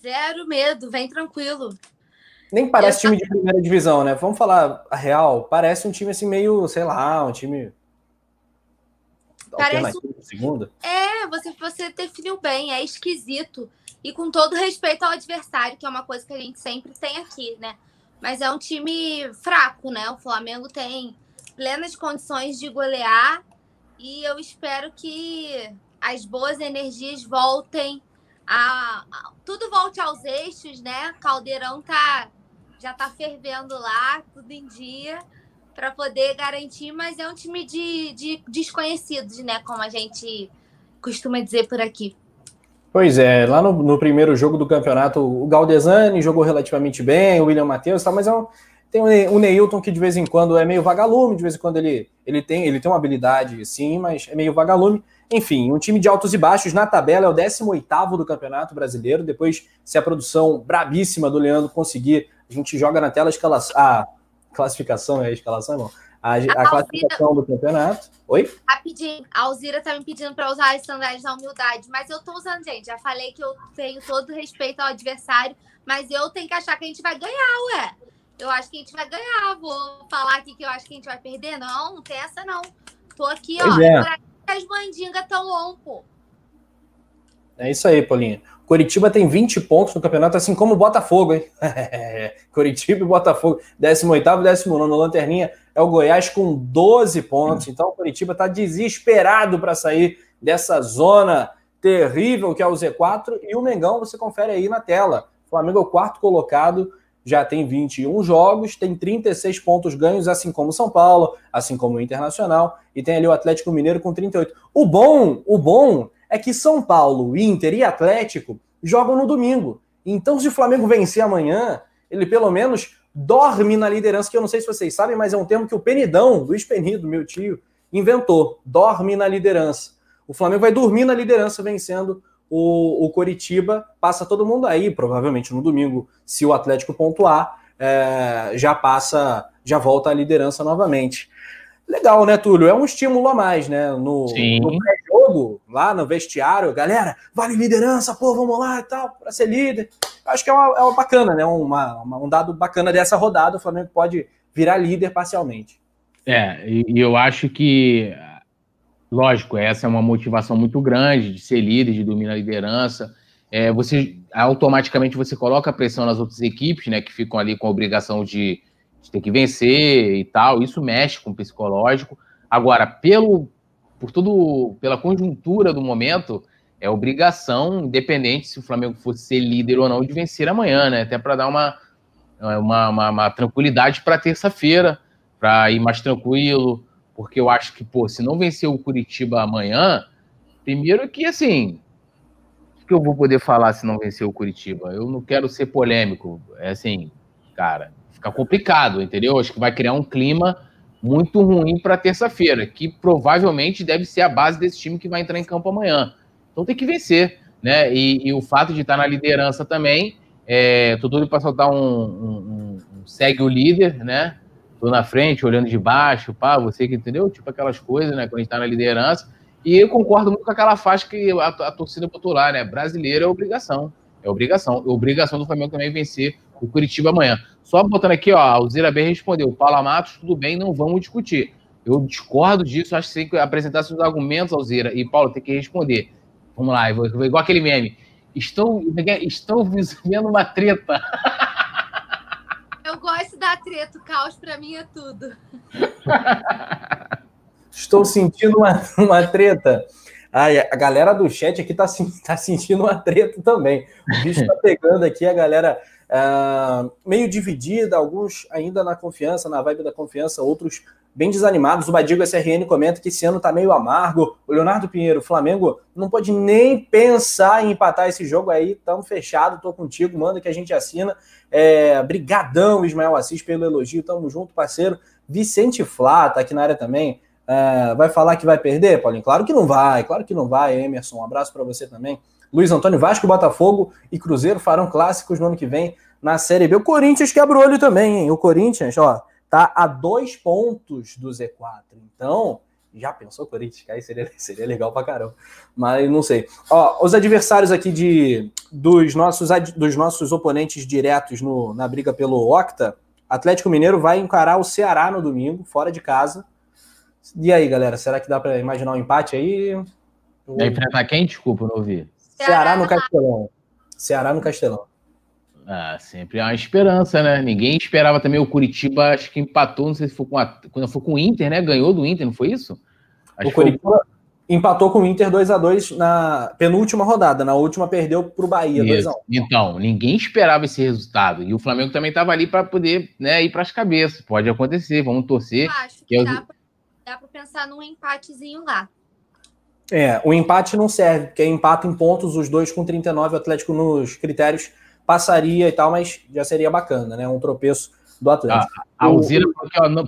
Zero medo, vem tranquilo. Nem parece time de primeira divisão, né? Vamos falar a real. Parece um time assim meio, sei lá, um time. Parece segunda. É, você, você definiu bem, é esquisito. E com todo respeito ao adversário, que é uma coisa que a gente sempre tem aqui, né? Mas é um time fraco, né? O Flamengo tem plenas condições de golear e eu espero que as boas energias voltem a, a, tudo volte aos eixos, né? Caldeirão tá já tá fervendo lá, tudo em dia para poder garantir, mas é um time de, de desconhecidos, né? Como a gente costuma dizer por aqui. Pois é, lá no, no primeiro jogo do campeonato, o Galdesani jogou relativamente bem, o William Matheus, tá, mas é um, tem o Neilton que de vez em quando é meio vagalume, de vez em quando ele, ele, tem, ele tem uma habilidade, sim, mas é meio vagalume. Enfim, um time de altos e baixos na tabela é o 18 do Campeonato Brasileiro. Depois, se a produção brabíssima do Leandro conseguir, a gente joga na tela a, escala, a classificação, é a escalação, irmão? A, a, a classificação do campeonato. Oi? Rapidinho, a Alzira tá me pedindo para usar as sandálias da humildade, mas eu tô usando, gente. Já falei que eu tenho todo respeito ao adversário, mas eu tenho que achar que a gente vai ganhar, ué eu acho que a gente vai ganhar. Vou falar aqui que eu acho que a gente vai perder. Não, não tem essa, não. Tô aqui, pois ó. É. As mandingas tão on, pô. É isso aí, Paulinha. Curitiba tem 20 pontos no campeonato, assim como o Botafogo, hein? [LAUGHS] Curitiba e Botafogo, 18 e 19 Lanterninha é o Goiás com 12 pontos. Então o Curitiba está desesperado para sair dessa zona terrível que é o Z4. E o Mengão, você confere aí na tela. O Flamengo é o quarto colocado já tem 21 jogos, tem 36 pontos ganhos, assim como o São Paulo, assim como o Internacional, e tem ali o Atlético Mineiro com 38. O bom, o bom é que São Paulo, Inter e Atlético jogam no domingo. Então, se o Flamengo vencer amanhã, ele pelo menos dorme na liderança, que eu não sei se vocês sabem, mas é um termo que o Penidão, Luiz Penido, meu tio, inventou. Dorme na liderança. O Flamengo vai dormir na liderança vencendo o, o Coritiba passa todo mundo aí, provavelmente no domingo, se o Atlético pontuar, é, já passa, já volta à liderança novamente. Legal, né, Túlio? É um estímulo a mais, né? No, no pré-jogo, lá no vestiário, galera, vale liderança, pô, vamos lá e tal, para ser líder. Acho que é uma, é uma bacana, né? Uma, uma, um dado bacana dessa rodada, o Flamengo pode virar líder parcialmente. É, e, eu acho que lógico, essa é uma motivação muito grande de ser líder, de dominar a liderança. É, você automaticamente você coloca a pressão nas outras equipes, né, que ficam ali com a obrigação de, de ter que vencer e tal. Isso mexe com o psicológico. Agora, pelo por tudo, pela conjuntura do momento, é obrigação, independente se o Flamengo fosse ser líder ou não, de vencer amanhã, né? Até para dar uma, uma, uma, uma tranquilidade para terça-feira, para ir mais tranquilo, porque eu acho que, pô, se não vencer o Curitiba amanhã, primeiro que, assim, O que eu vou poder falar se não vencer o Curitiba? Eu não quero ser polêmico. É assim, cara, fica complicado, entendeu? Acho que vai criar um clima muito ruim para terça-feira, que provavelmente deve ser a base desse time que vai entrar em campo amanhã. Então tem que vencer, né? E, e o fato de estar na liderança também, é, tô tudo para soltar um, um, um, segue o líder, né? Tô na frente, olhando de baixo, pá, você que entendeu? Tipo aquelas coisas, né? Quando a gente tá na liderança. E eu concordo muito com aquela faixa que a, a torcida botou lá, né? Brasileiro é obrigação. É obrigação. É obrigação do Flamengo também vencer o Curitiba amanhã. Só botando aqui, ó, a Alzira B respondeu: Paula Matos, tudo bem, não vamos discutir. Eu discordo disso, acho que tem que apresentar seus argumentos, Alzira, e Paulo tem que responder. Vamos lá, eu vou, igual aquele meme. Estão, estão vendo uma treta. [LAUGHS] Eu gosto da treta, o caos para mim é tudo. [LAUGHS] Estou sentindo uma, uma treta. Ai, a galera do chat aqui tá, tá sentindo uma treta também. O bicho tá pegando aqui, a galera uh, meio dividida, alguns ainda na confiança, na vibe da confiança, outros bem desanimados. O Badigo SRN comenta que esse ano tá meio amargo. O Leonardo Pinheiro, Flamengo não pode nem pensar em empatar esse jogo aí. Tamo fechado, tô contigo, manda que a gente assina. É, brigadão, Ismael Assis, pelo elogio. Tamo junto, parceiro. Vicente Flá tá aqui na área também. É, vai falar que vai perder, Paulinho? Claro que não vai, claro que não vai, Emerson. Um abraço para você também. Luiz Antônio Vasco, Botafogo e Cruzeiro farão clássicos no ano que vem na Série B. O Corinthians quebra o olho também, hein? O Corinthians, ó, tá a dois pontos do Z4. Então, já pensou Corinthians? Aí seria, [LAUGHS] seria legal pra caramba. Mas não sei. Ó, os adversários aqui de, dos, nossos, dos nossos oponentes diretos no, na briga pelo Octa, Atlético Mineiro vai encarar o Ceará no domingo, fora de casa. E aí, galera, será que dá para imaginar um empate aí? Vai enfrentar quem? Desculpa, não ouvi. Ceará no Castelão. Ceará no Castelão. Ah, sempre há uma esperança, né? Ninguém esperava também o Curitiba, acho que empatou, não sei se foi com a, quando foi com o Inter, né? Ganhou do Inter, não foi isso? Acho o Curitiba foi... empatou com o Inter 2 a 2 na penúltima rodada, na última perdeu para o Bahia 2 a 1. Então, ninguém esperava esse resultado. E o Flamengo também estava ali para poder, né, ir para as cabeças. Pode acontecer, vamos torcer. Eu acho que, que dá, é para pensar num empatezinho lá. É, o empate não serve, porque é empate em pontos, os dois com 39, o Atlético nos critérios passaria e tal, mas já seria bacana, né? Um tropeço do Atlético. A, a Alzira,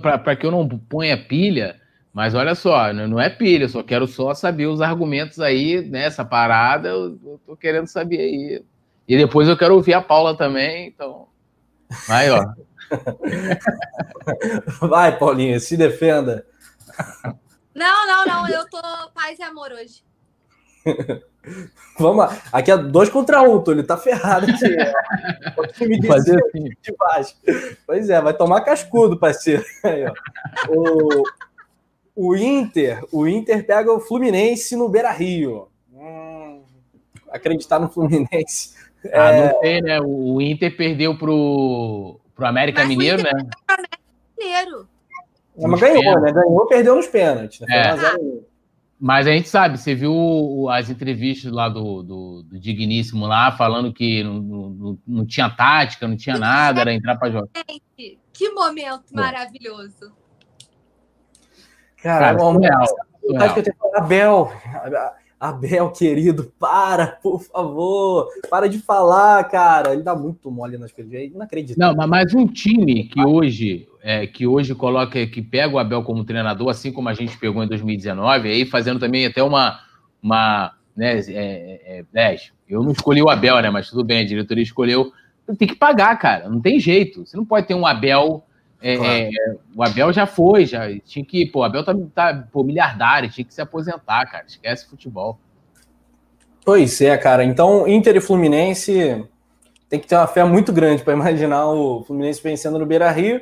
para que eu não ponha pilha, mas olha só, não é pilha, eu só quero só saber os argumentos aí nessa parada, eu, eu tô querendo saber aí. E depois eu quero ouvir a Paula também, então. Vai, ó. [LAUGHS] Vai, Paulinha, se defenda. [LAUGHS] Não, não, não. Eu tô paz e amor hoje. [LAUGHS] Vamos lá. Aqui é dois contra um, Túlio. Tá ferrado aqui. [LAUGHS] o time de, fazer assim. de baixo. Pois é, vai tomar cascudo, parceiro. [LAUGHS] Aí. O, o Inter, o Inter pega o Fluminense no Beira Rio. Hum, acreditar no Fluminense. Ah, é... não sei, né? O Inter perdeu pro, pro América Mas Mineiro, né? Mineiro. É, mas ganhou, pênaltis. né? Ganhou, perdeu nos pênaltis. Né? É. Mas a gente sabe, você viu as entrevistas lá do, do, do Digníssimo lá, falando que não, não, não, tinha tática, não tinha nada, era entrar para jogar. Que momento maravilhoso. Cara, Cara bom, real, real. Que eu tenho Abel, Abel, querido, para, por favor. Para de falar, cara. Ele dá muito mole nas coisas. Não acredito. Não, mas um time que hoje, é, que hoje coloca, que pega o Abel como treinador, assim como a gente pegou em 2019, aí fazendo também até uma. uma né, é, é, é eu não escolhi o Abel, né? Mas tudo bem, a diretoria escolheu. Tem que pagar, cara. Não tem jeito. Você não pode ter um Abel. É, claro. É, o Abel já foi, já tinha que. Pô, o Abel tá, tá pô, miliardário, tinha que se aposentar, cara. Esquece futebol. Pois é, cara. Então, Inter e Fluminense tem que ter uma fé muito grande para imaginar o Fluminense vencendo no Beira Rio.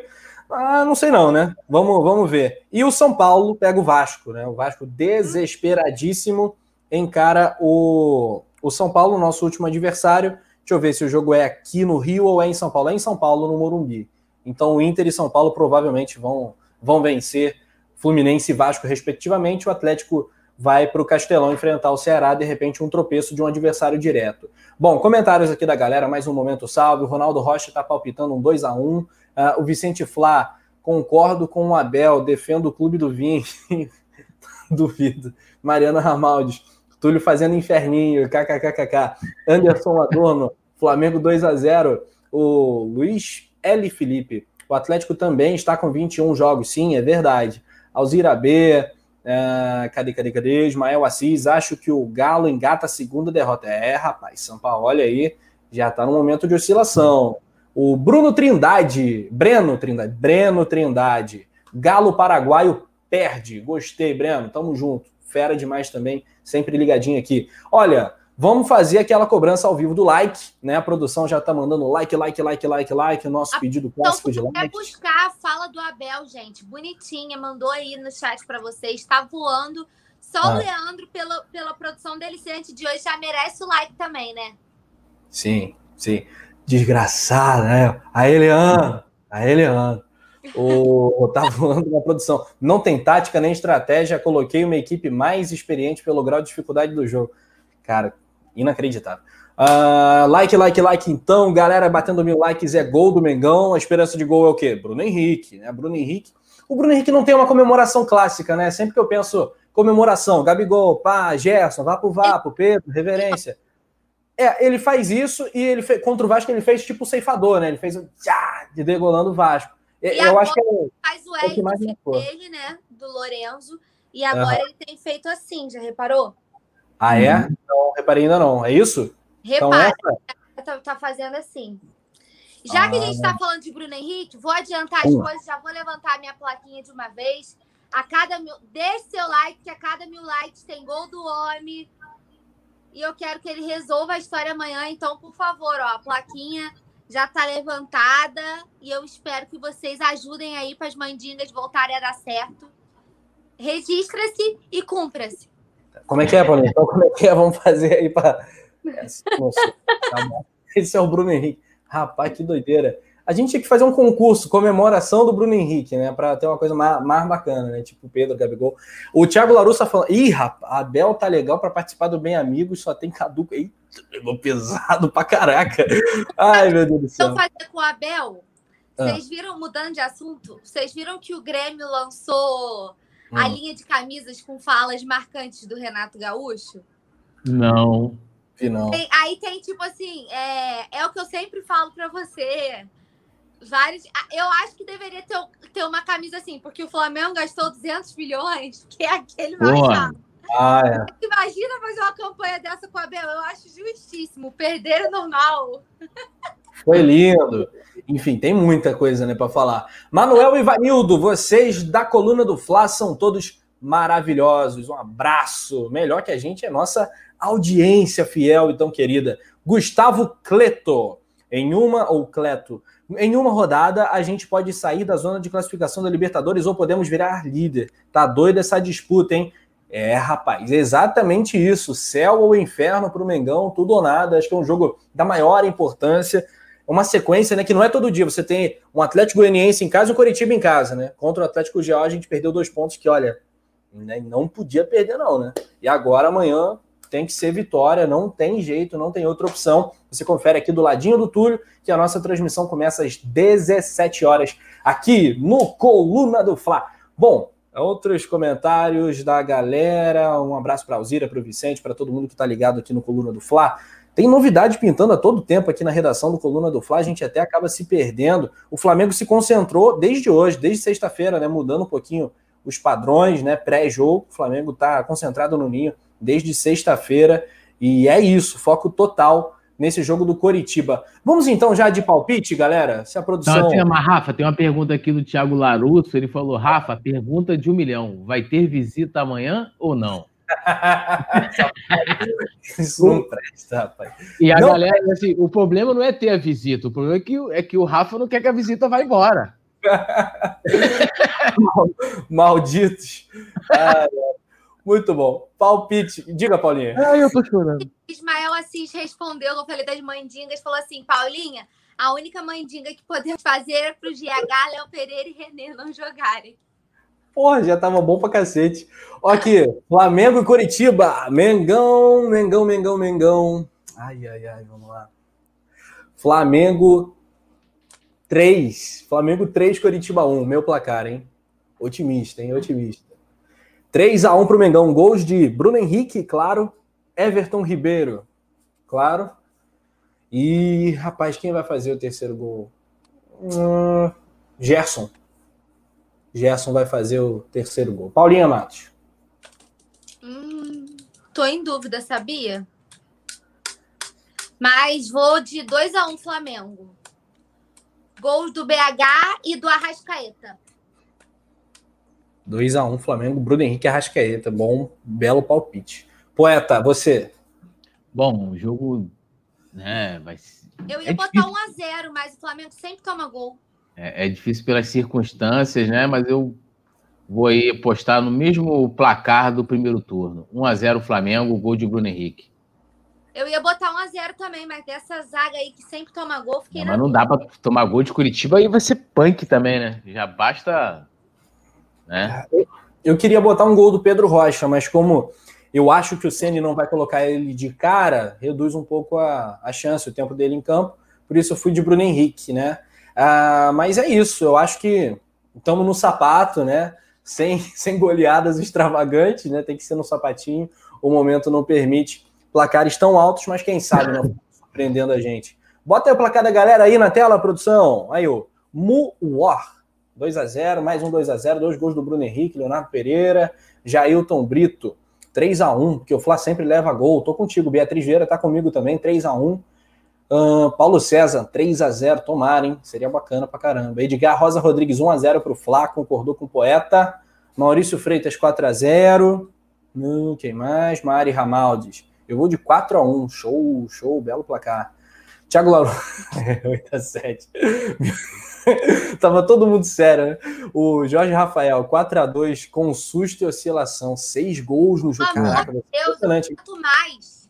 Ah, não sei não, né? Vamos, vamos ver. E o São Paulo pega o Vasco, né? O Vasco desesperadíssimo encara o, o São Paulo, nosso último adversário. Deixa eu ver se o jogo é aqui no Rio ou é em São Paulo. É em São Paulo, no Morumbi. Então o Inter e São Paulo provavelmente vão, vão vencer Fluminense e Vasco, respectivamente. O Atlético vai para o Castelão enfrentar o Ceará, de repente um tropeço de um adversário direto. Bom, comentários aqui da galera, mais um momento salve. O Ronaldo Rocha está palpitando um 2 a 1 uh, O Vicente Flá, concordo com o Abel, defendo o clube do vinho. [LAUGHS] Duvido. Mariana Ramaldes, Túlio fazendo inferninho, kkkk. Anderson Adorno, Flamengo 2 a 0 O Luiz L. Felipe, o Atlético também está com 21 jogos, sim, é verdade. Alzira B, uh, cadê, cadê, cadê? Ismael Assis, acho que o Galo engata a segunda derrota. É, rapaz, São Paulo, olha aí, já está no momento de oscilação. O Bruno Trindade, Breno Trindade, Breno Trindade, Galo Paraguaio perde. Gostei, Breno, tamo junto. Fera demais também, sempre ligadinho aqui. Olha, Vamos fazer aquela cobrança ao vivo do like, né? A produção já tá mandando like, like, like, like, like, o nosso pedido clássico então, de like. Quer buscar a fala do Abel, gente, bonitinha, mandou aí no chat para vocês, está voando. Só ah. o Leandro, pela, pela produção dele antes de hoje, já merece o like também, né? Sim, sim. Desgraçado, né? Aí, Leandro, aí, Leandro. O, tá voando [LAUGHS] na produção. Não tem tática nem estratégia, coloquei uma equipe mais experiente pelo grau de dificuldade do jogo. Cara, Inacreditável. Uh, like, like, like, então, galera, batendo mil likes é gol do Mengão. A esperança de gol é o quê? Bruno Henrique, né? Bruno Henrique. O Bruno Henrique não tem uma comemoração clássica, né? Sempre que eu penso comemoração, Gabigol, pá, Gerson, vá pro Vapo, Pedro, reverência. É, ele faz isso e ele fez, contra o Vasco ele fez tipo ceifador, né? Ele fez um tchá, de degolando o Vasco. E eu acho que é, faz o é o mais dele, né? Do Lorenzo. E agora uhum. ele tem feito assim, já reparou? Ah, é? Uhum. Não reparei ainda não. É isso? Então, Repara, então, tá, tá, fazendo assim. Já ah, que a gente está falando de Bruno Henrique, vou adiantar as coisas, já vou levantar a minha plaquinha de uma vez. A cada mil. Deixe seu like, que a cada mil likes tem gol do homem. E eu quero que ele resolva a história amanhã. Então, por favor, ó, a plaquinha já está levantada. E eu espero que vocês ajudem aí para as mandingas voltarem a dar certo. Registra-se e cumpra-se. Como é que é, Paulinho? Então, como é que é? Vamos fazer aí para. [LAUGHS] Esse é o Bruno Henrique. Rapaz, que doideira. A gente tinha que fazer um concurso, comemoração do Bruno Henrique, né? Para ter uma coisa mais, mais bacana, né? Tipo o Pedro Gabigol. O Thiago Larussa falando: ih, rapaz, a Bel tá legal para participar do Bem Amigos, só tem caduco. Eita, pegou pesado pra caraca. Ai, meu Deus do céu. Então, fazer com a Abel, ah. vocês viram, mudando de assunto, vocês viram que o Grêmio lançou hum. a linha de camisas com falas marcantes do Renato Gaúcho? Não. Tem, aí tem tipo assim, é, é o que eu sempre falo para você. Vários, eu acho que deveria ter, ter uma camisa assim, porque o Flamengo gastou 200 milhões, [LAUGHS] que é aquele mais ah, é. Imagina fazer uma campanha dessa com a Bel, eu acho justíssimo. Perder o normal. Foi lindo. Enfim, tem muita coisa né, para falar. Manuel e Vanildo, vocês da coluna do Fla são todos maravilhosos. Um abraço. Melhor que a gente é nossa audiência fiel e tão querida. Gustavo Cleto. Em uma, ou Cleto, em uma rodada a gente pode sair da zona de classificação da Libertadores ou podemos virar líder. Tá doida essa disputa, hein? É, rapaz, exatamente isso. Céu ou inferno para o Mengão, tudo ou nada. Acho que é um jogo da maior importância uma sequência, né? Que não é todo dia. Você tem um Atlético Goianiense em casa e um Coritiba em casa, né? Contra o Atlético Geral, a gente perdeu dois pontos que, olha, né, não podia perder, não, né? E agora, amanhã, tem que ser vitória, não tem jeito, não tem outra opção. Você confere aqui do ladinho do Túlio, que a nossa transmissão começa às 17 horas, aqui no Coluna do Fla. Bom, outros comentários da galera. Um abraço para Alzira, para o Vicente, para todo mundo que está ligado aqui no Coluna do Fla. Tem novidade pintando a todo tempo aqui na redação do Coluna do Fla, a gente até acaba se perdendo. O Flamengo se concentrou desde hoje, desde sexta-feira, né, mudando um pouquinho os padrões, né, pré-jogo. O Flamengo está concentrado no ninho desde sexta-feira e é isso, foco total nesse jogo do Coritiba. Vamos então já de palpite, galera? Se a produção. Não, tem uma, Rafa, tem uma pergunta aqui do Thiago Larusso. Ele falou: Rafa, pergunta de um milhão: vai ter visita amanhã ou não? [LAUGHS] Isso não presta, rapaz. E a não galera, assim, o problema não é ter a visita, o problema é que, é que o Rafa não quer que a visita vá embora. [LAUGHS] Malditos. Ah, [LAUGHS] muito bom. Palpite. Diga, Paulinha. Ah, eu tô chorando. Ismael Assis respondeu, eu falei das mandingas, falou assim, Paulinha, a única mandinga que podemos fazer é pro GH, Léo Pereira e Renê não jogarem. Porra, já tava bom pra cacete. Ó aqui, Flamengo e Curitiba. Mengão, Mengão, Mengão, Mengão. Ai, ai, ai, vamos lá. Flamengo 3. Flamengo 3, Curitiba 1. Meu placar, hein? Otimista, hein? Otimista. 3 a 1 pro Mengão. Gols de Bruno Henrique, claro. Everton Ribeiro. Claro. E, rapaz, quem vai fazer o terceiro gol? Hum, Gerson. Gerson vai fazer o terceiro gol. Paulinha Matos. Hum, tô em dúvida, sabia? Mas vou de 2 a 1 um, Flamengo. Gols do BH e do Arrascaeta. 2 a 1 um, Flamengo, Bruno Henrique Arrascaeta. Bom, belo palpite. Poeta, você. Bom, o jogo né, vai Eu ia é botar difícil. 1 a 0 mas o Flamengo sempre toma gol. É, é, difícil pelas circunstâncias, né? Mas eu vou aí apostar no mesmo placar do primeiro turno. 1 a 0 Flamengo, gol de Bruno Henrique. Eu ia botar 1 a 0 também, mas dessa zaga aí que sempre toma gol, fiquei não, Mas não dá para tomar gol de Curitiba aí vai ser punk também, né? Já basta, né? Eu queria botar um gol do Pedro Rocha, mas como eu acho que o Ceni não vai colocar ele de cara, reduz um pouco a, a chance, o tempo dele em campo. Por isso eu fui de Bruno Henrique, né? Ah, mas é isso, eu acho que estamos no sapato, né? Sem, [LAUGHS] sem goleadas extravagantes, né? Tem que ser no sapatinho. O momento não permite placares tão altos, mas quem sabe não [LAUGHS] surpreendendo a gente. Bota aí o placar da galera aí na tela, produção. Aí o Muwar. 2 a 0 mais um 2 a 0 dois gols do Bruno Henrique, Leonardo Pereira, Jailton Brito, 3 a 1 porque o Fla sempre leva gol. Tô contigo, Beatriz Vieira tá comigo também, 3 a 1 Uh, Paulo César, 3 a 0 tomarem, seria bacana pra caramba. Edgar Rosa Rodrigues, 1 a 0 pro Flá, concordou com o poeta. Maurício Freitas, 4 a 0 hum, Quem mais? Mari Ramaldes. Eu vou de 4 a 1 show, show, belo placar. Thiago Lauro, [LAUGHS] 8 a 7 [LAUGHS] Tava todo mundo sério, né? O Jorge Rafael, 4 a 2 com susto e oscilação. Seis gols no jogo. Ah, Caraca, Deus, impressionante. mais.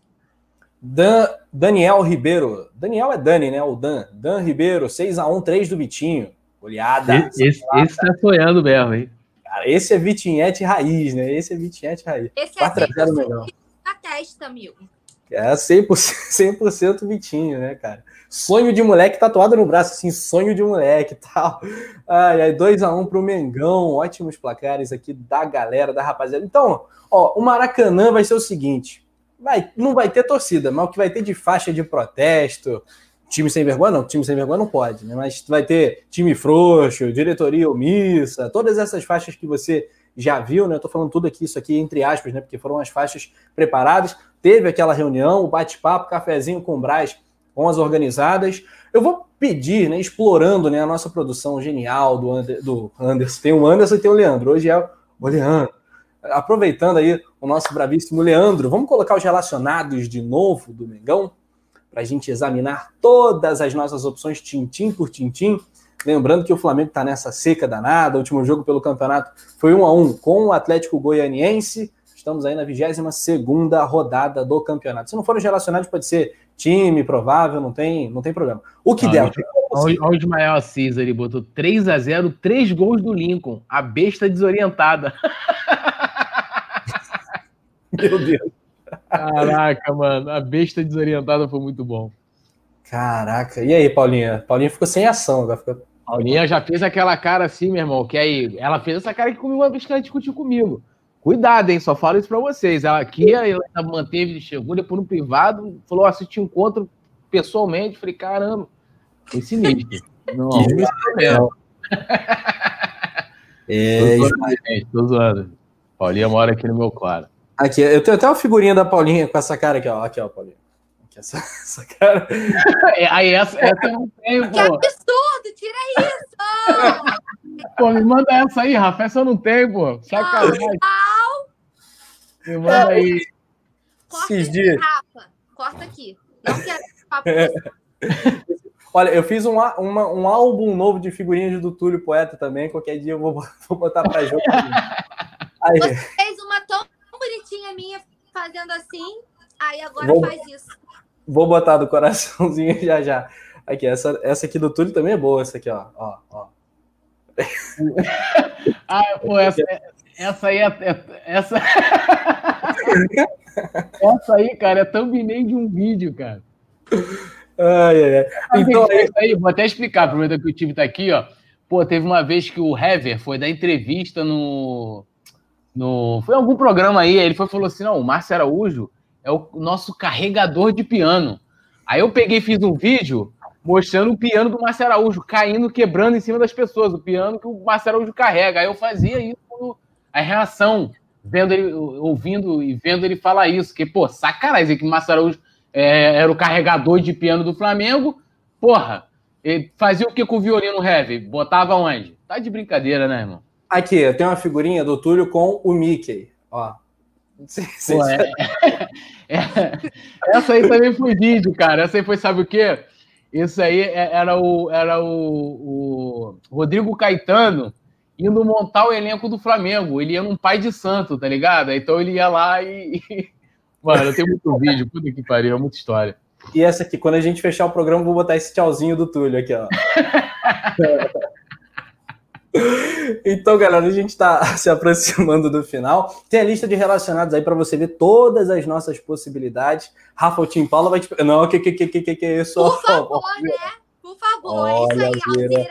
Dan, Daniel Ribeiro. Daniel é Dani, né? O Dan. Dan Ribeiro, 6x1, 3 do Vitinho. Olhada. Esse, esse tá sonhando mesmo, hein? Cara, esse é Vitinhete raiz, né? Esse é Vitinhete raiz. Esse 4 é 0 melhor. Na testa, amigo. É 100%, 100% [LAUGHS] Vitinho, né, cara? Sonho de moleque tatuado no braço, assim, sonho de moleque [LAUGHS] tal. Ai, ai, 2x1 pro Mengão, ótimos placares aqui da galera, da rapaziada. Então, ó, o Maracanã vai ser o seguinte: vai, não vai ter torcida, mas o que vai ter de faixa de protesto, time sem vergonha, não, time sem vergonha não pode, né? Mas vai ter time frouxo, diretoria omissa, todas essas faixas que você já viu, né? Eu tô falando tudo aqui, isso aqui entre aspas, né? Porque foram as faixas preparadas. Teve aquela reunião, o bate-papo, cafezinho com o Braz, com as organizadas. Eu vou pedir, né? Explorando né, a nossa produção genial do, Ander, do Anderson. Tem o Anderson e tem o Leandro. Hoje é o Leandro aproveitando aí o nosso bravíssimo Leandro, vamos colocar os relacionados de novo do Mengão para a gente examinar todas as nossas opções, tintim por tintim. Lembrando que o Flamengo está nessa seca danada. O último jogo pelo campeonato foi um a um com o Atlético Goianiense. Estamos aí na 22 segunda rodada do campeonato. Se não for os relacionados, pode ser time, provável, não tem, não tem problema. O que ah, der. Olha o Ismael Assis, ele botou 3 a 0 três gols do Lincoln. A besta desorientada. [LAUGHS] Meu Deus. Caraca, mano, a besta desorientada foi muito bom. Caraca, e aí, Paulinha? Paulinha ficou sem ação agora. Ficou... Paulinha já fez aquela cara assim, meu irmão, que aí ela fez essa cara que comigo uma vez que ela discutiu comigo. Cuidado, hein? Só falo isso pra vocês. Ela aqui, ela manteve, chegou depois no privado, falou: se te encontro pessoalmente. Falei: caramba, foi sinistro. [LAUGHS] Não, não. [LAUGHS] É, tô zoando, gente, tô zoando. Paulinha mora aqui no meu claro. Aqui, eu tenho até uma figurinha da Paulinha com essa cara aqui, ó. Aqui, ó, Paulinha. Essa, [LAUGHS] essa cara. É, aí essa, essa eu não tenho, pô. Que absurdo! Tira isso! pô, me manda essa aí, Rafa. Essa eu não tenho, pô. Sacanagem. Me manda aí. Corta Esses dias. Rafa. Corta aqui. Não quero papo. [LAUGHS] Olha, eu fiz um, uma, um álbum novo de figurinhas do Túlio Poeta também. Qualquer dia eu vou, [LAUGHS] vou botar pra jogo. Aí. Você fez uma tão bonitinha minha fazendo assim, aí agora vou, faz isso. Vou botar do coraçãozinho [LAUGHS] já já. Aqui, essa, essa aqui do Túlio também é boa, essa aqui, ó. ó, ó. [LAUGHS] ah, pô, essa, essa aí é. é essa... [LAUGHS] essa aí, cara, é thumbnail de um vídeo, cara. Ai, ai, ai. Então, aí, aí, vou até explicar, aproveitando que o time tá aqui, ó. Pô, teve uma vez que o Hever foi dar entrevista no, no. Foi algum programa aí, ele foi falou assim: não, o Márcio Araújo, é o nosso carregador de piano. Aí eu peguei e fiz um vídeo mostrando o piano do Marcelo Araújo caindo, quebrando em cima das pessoas, o piano que o Marcelo Araújo carrega. Aí eu fazia isso, a reação, vendo ele, ouvindo e vendo ele falar isso, que, pô, sacanagem, que o Marcelo Araújo é, era o carregador de piano do Flamengo, porra, ele fazia o que com o violino heavy? Botava onde? Tá de brincadeira, né, irmão? Aqui, eu tenho uma figurinha do Túlio com o Mickey, ó. Pô, é, [LAUGHS] é, essa aí também foi vídeo, cara. Essa aí foi, sabe o quê? Isso aí é, era o, era o, o Rodrigo Caetano indo montar o elenco do Flamengo. Ele ia num pai de santo, tá ligado? Então ele ia lá e. [LAUGHS] Mano, eu tenho muito vídeo, puta que pariu, é muita história. E essa aqui, quando a gente fechar o programa, vou botar esse tchauzinho do Túlio aqui, ó. [LAUGHS] Então, galera, a gente está [LAUGHS] se aproximando do final. Tem a lista de relacionados aí para você ver todas as nossas possibilidades. Rafa, o Tim Paula vai te. Não, que que que que que, que é isso? Por [LAUGHS] favor, né? Por favor, Olha, é isso aí, Alzira.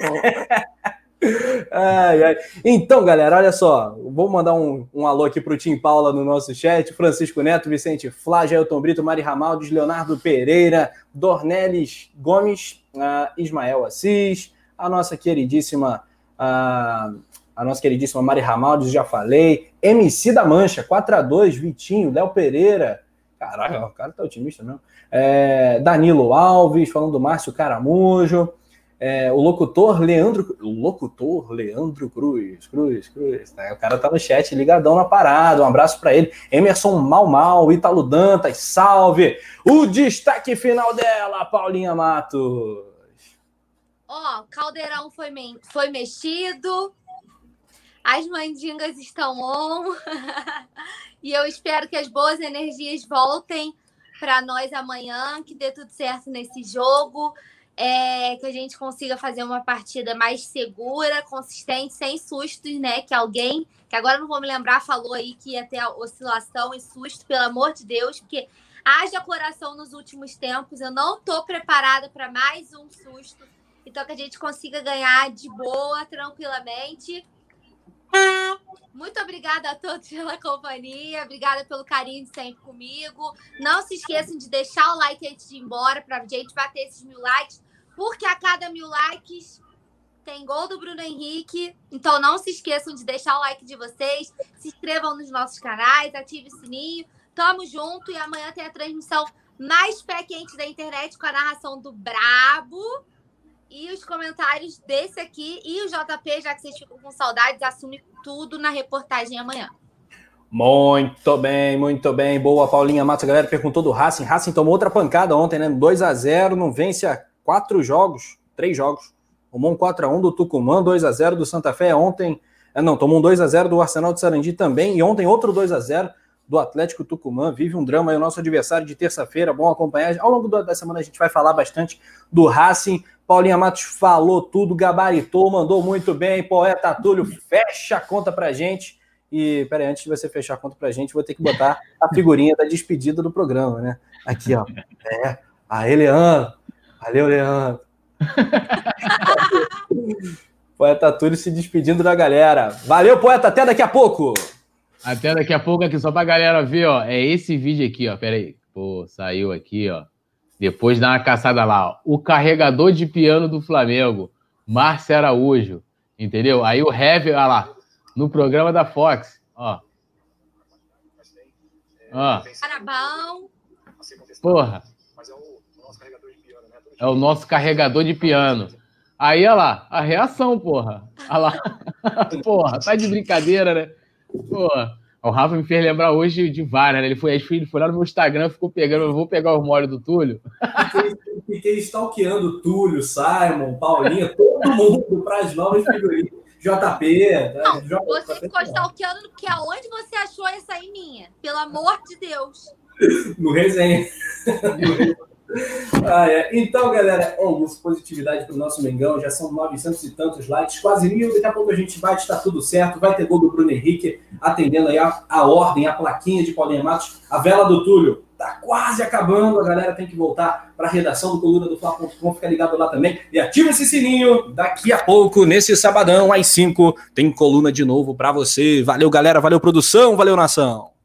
[LAUGHS] ai, ai. Então, galera, olha só. Vou mandar um, um alô aqui para o Tim Paula no nosso chat. Francisco Neto, Vicente Flá, Gelton Brito, Mari Ramaldes, Leonardo Pereira, Dornelis Gomes, uh, Ismael Assis a nossa queridíssima a, a nossa queridíssima Mari Ramaldes, já falei, MC da Mancha, 4 a 2 Vitinho, Léo Pereira, caraca, o cara tá otimista mesmo, é, Danilo Alves, falando do Márcio Caramujo, é, o locutor Leandro, o locutor Leandro Cruz, Cruz, Cruz, né? o cara tá no chat ligadão na parada, um abraço para ele, Emerson Mal Mal, Ítalo Dantas, salve, o destaque final dela, Paulinha Mato. Ó, caldeirão foi, me... foi mexido, as mandingas estão on. [LAUGHS] e eu espero que as boas energias voltem para nós amanhã, que dê tudo certo nesse jogo, é, que a gente consiga fazer uma partida mais segura, consistente, sem sustos, né? Que alguém, que agora não vou me lembrar, falou aí que ia ter oscilação e susto, pelo amor de Deus, porque haja coração nos últimos tempos. Eu não estou preparada para mais um susto então, que a gente consiga ganhar de boa, tranquilamente. Muito obrigada a todos pela companhia, obrigada pelo carinho de sempre comigo. Não se esqueçam de deixar o like antes de ir embora para a gente bater esses mil likes, porque a cada mil likes tem gol do Bruno Henrique. Então não se esqueçam de deixar o like de vocês, se inscrevam nos nossos canais, ative o sininho. Tamo junto e amanhã tem a transmissão mais pé quente da internet com a narração do Brabo e os comentários desse aqui e o JP, já que vocês ficam com saudades, assume tudo na reportagem amanhã. Muito bem, muito bem. Boa, Paulinha Matos. A galera perguntou do Racing. Racing tomou outra pancada ontem, né? 2 a 0 não vence a quatro jogos, três jogos. Tomou um 4 a 1 do Tucumã, 2 a 0 do Santa Fé ontem. É, não, tomou um 2 a 0 do Arsenal de Sarandi também. E ontem outro 2 a 0 do Atlético Tucumã. Vive um drama aí o nosso adversário de terça-feira. Bom acompanhar. Ao longo da semana a gente vai falar bastante do Racing. Paulinha Matos falou tudo, gabaritou, mandou muito bem. Poeta Túlio, fecha a conta pra gente. E, peraí, antes de você fechar a conta pra gente, vou ter que botar a figurinha da despedida do programa, né? Aqui, ó. É. Aê, Leandro. Valeu, Leandro. [LAUGHS] Poeta Túlio se despedindo da galera. Valeu, poeta. Até daqui a pouco. Até daqui a pouco aqui, só pra galera ver, ó. É esse vídeo aqui, ó. Peraí. Pô, saiu aqui, ó. Depois dá uma caçada lá. Ó. O carregador de piano do Flamengo, Márcio Araújo. Entendeu? Aí o Heavy, olha lá, no programa da Fox. Ó. Ó. Carabão. Porra. É o nosso carregador de piano. Aí, olha lá, a reação, porra. Olha lá. [LAUGHS] porra, tá de brincadeira, né? Porra. O Rafa me fez lembrar hoje de várias, né? Ele foi, ele foi lá no meu Instagram, ficou pegando, eu vou pegar o mole do Túlio. Fiquei, fiquei stalkeando Túlio, Simon, Paulinha, todo mundo para as novas figurinhas. JP. Não, J... você ficou stalkeando porque aonde você achou essa aí minha? Pelo amor de Deus. no resenha. no resenha. Ah, é. Então, galera, oh, positividade para o nosso Mengão. Já são 900 e tantos likes, quase mil. Daqui a pouco a gente vai estar tudo certo. Vai ter gol do Bruno Henrique, atendendo aí a, a ordem, a plaquinha de Paulinho Matos. A vela do Túlio tá quase acabando. A galera tem que voltar para a redação do coluna do Fla.com. Fica ligado lá também. E ativa esse sininho. Daqui a pouco, nesse sabadão, às 5, tem coluna de novo para você. Valeu, galera. Valeu, produção. Valeu, nação.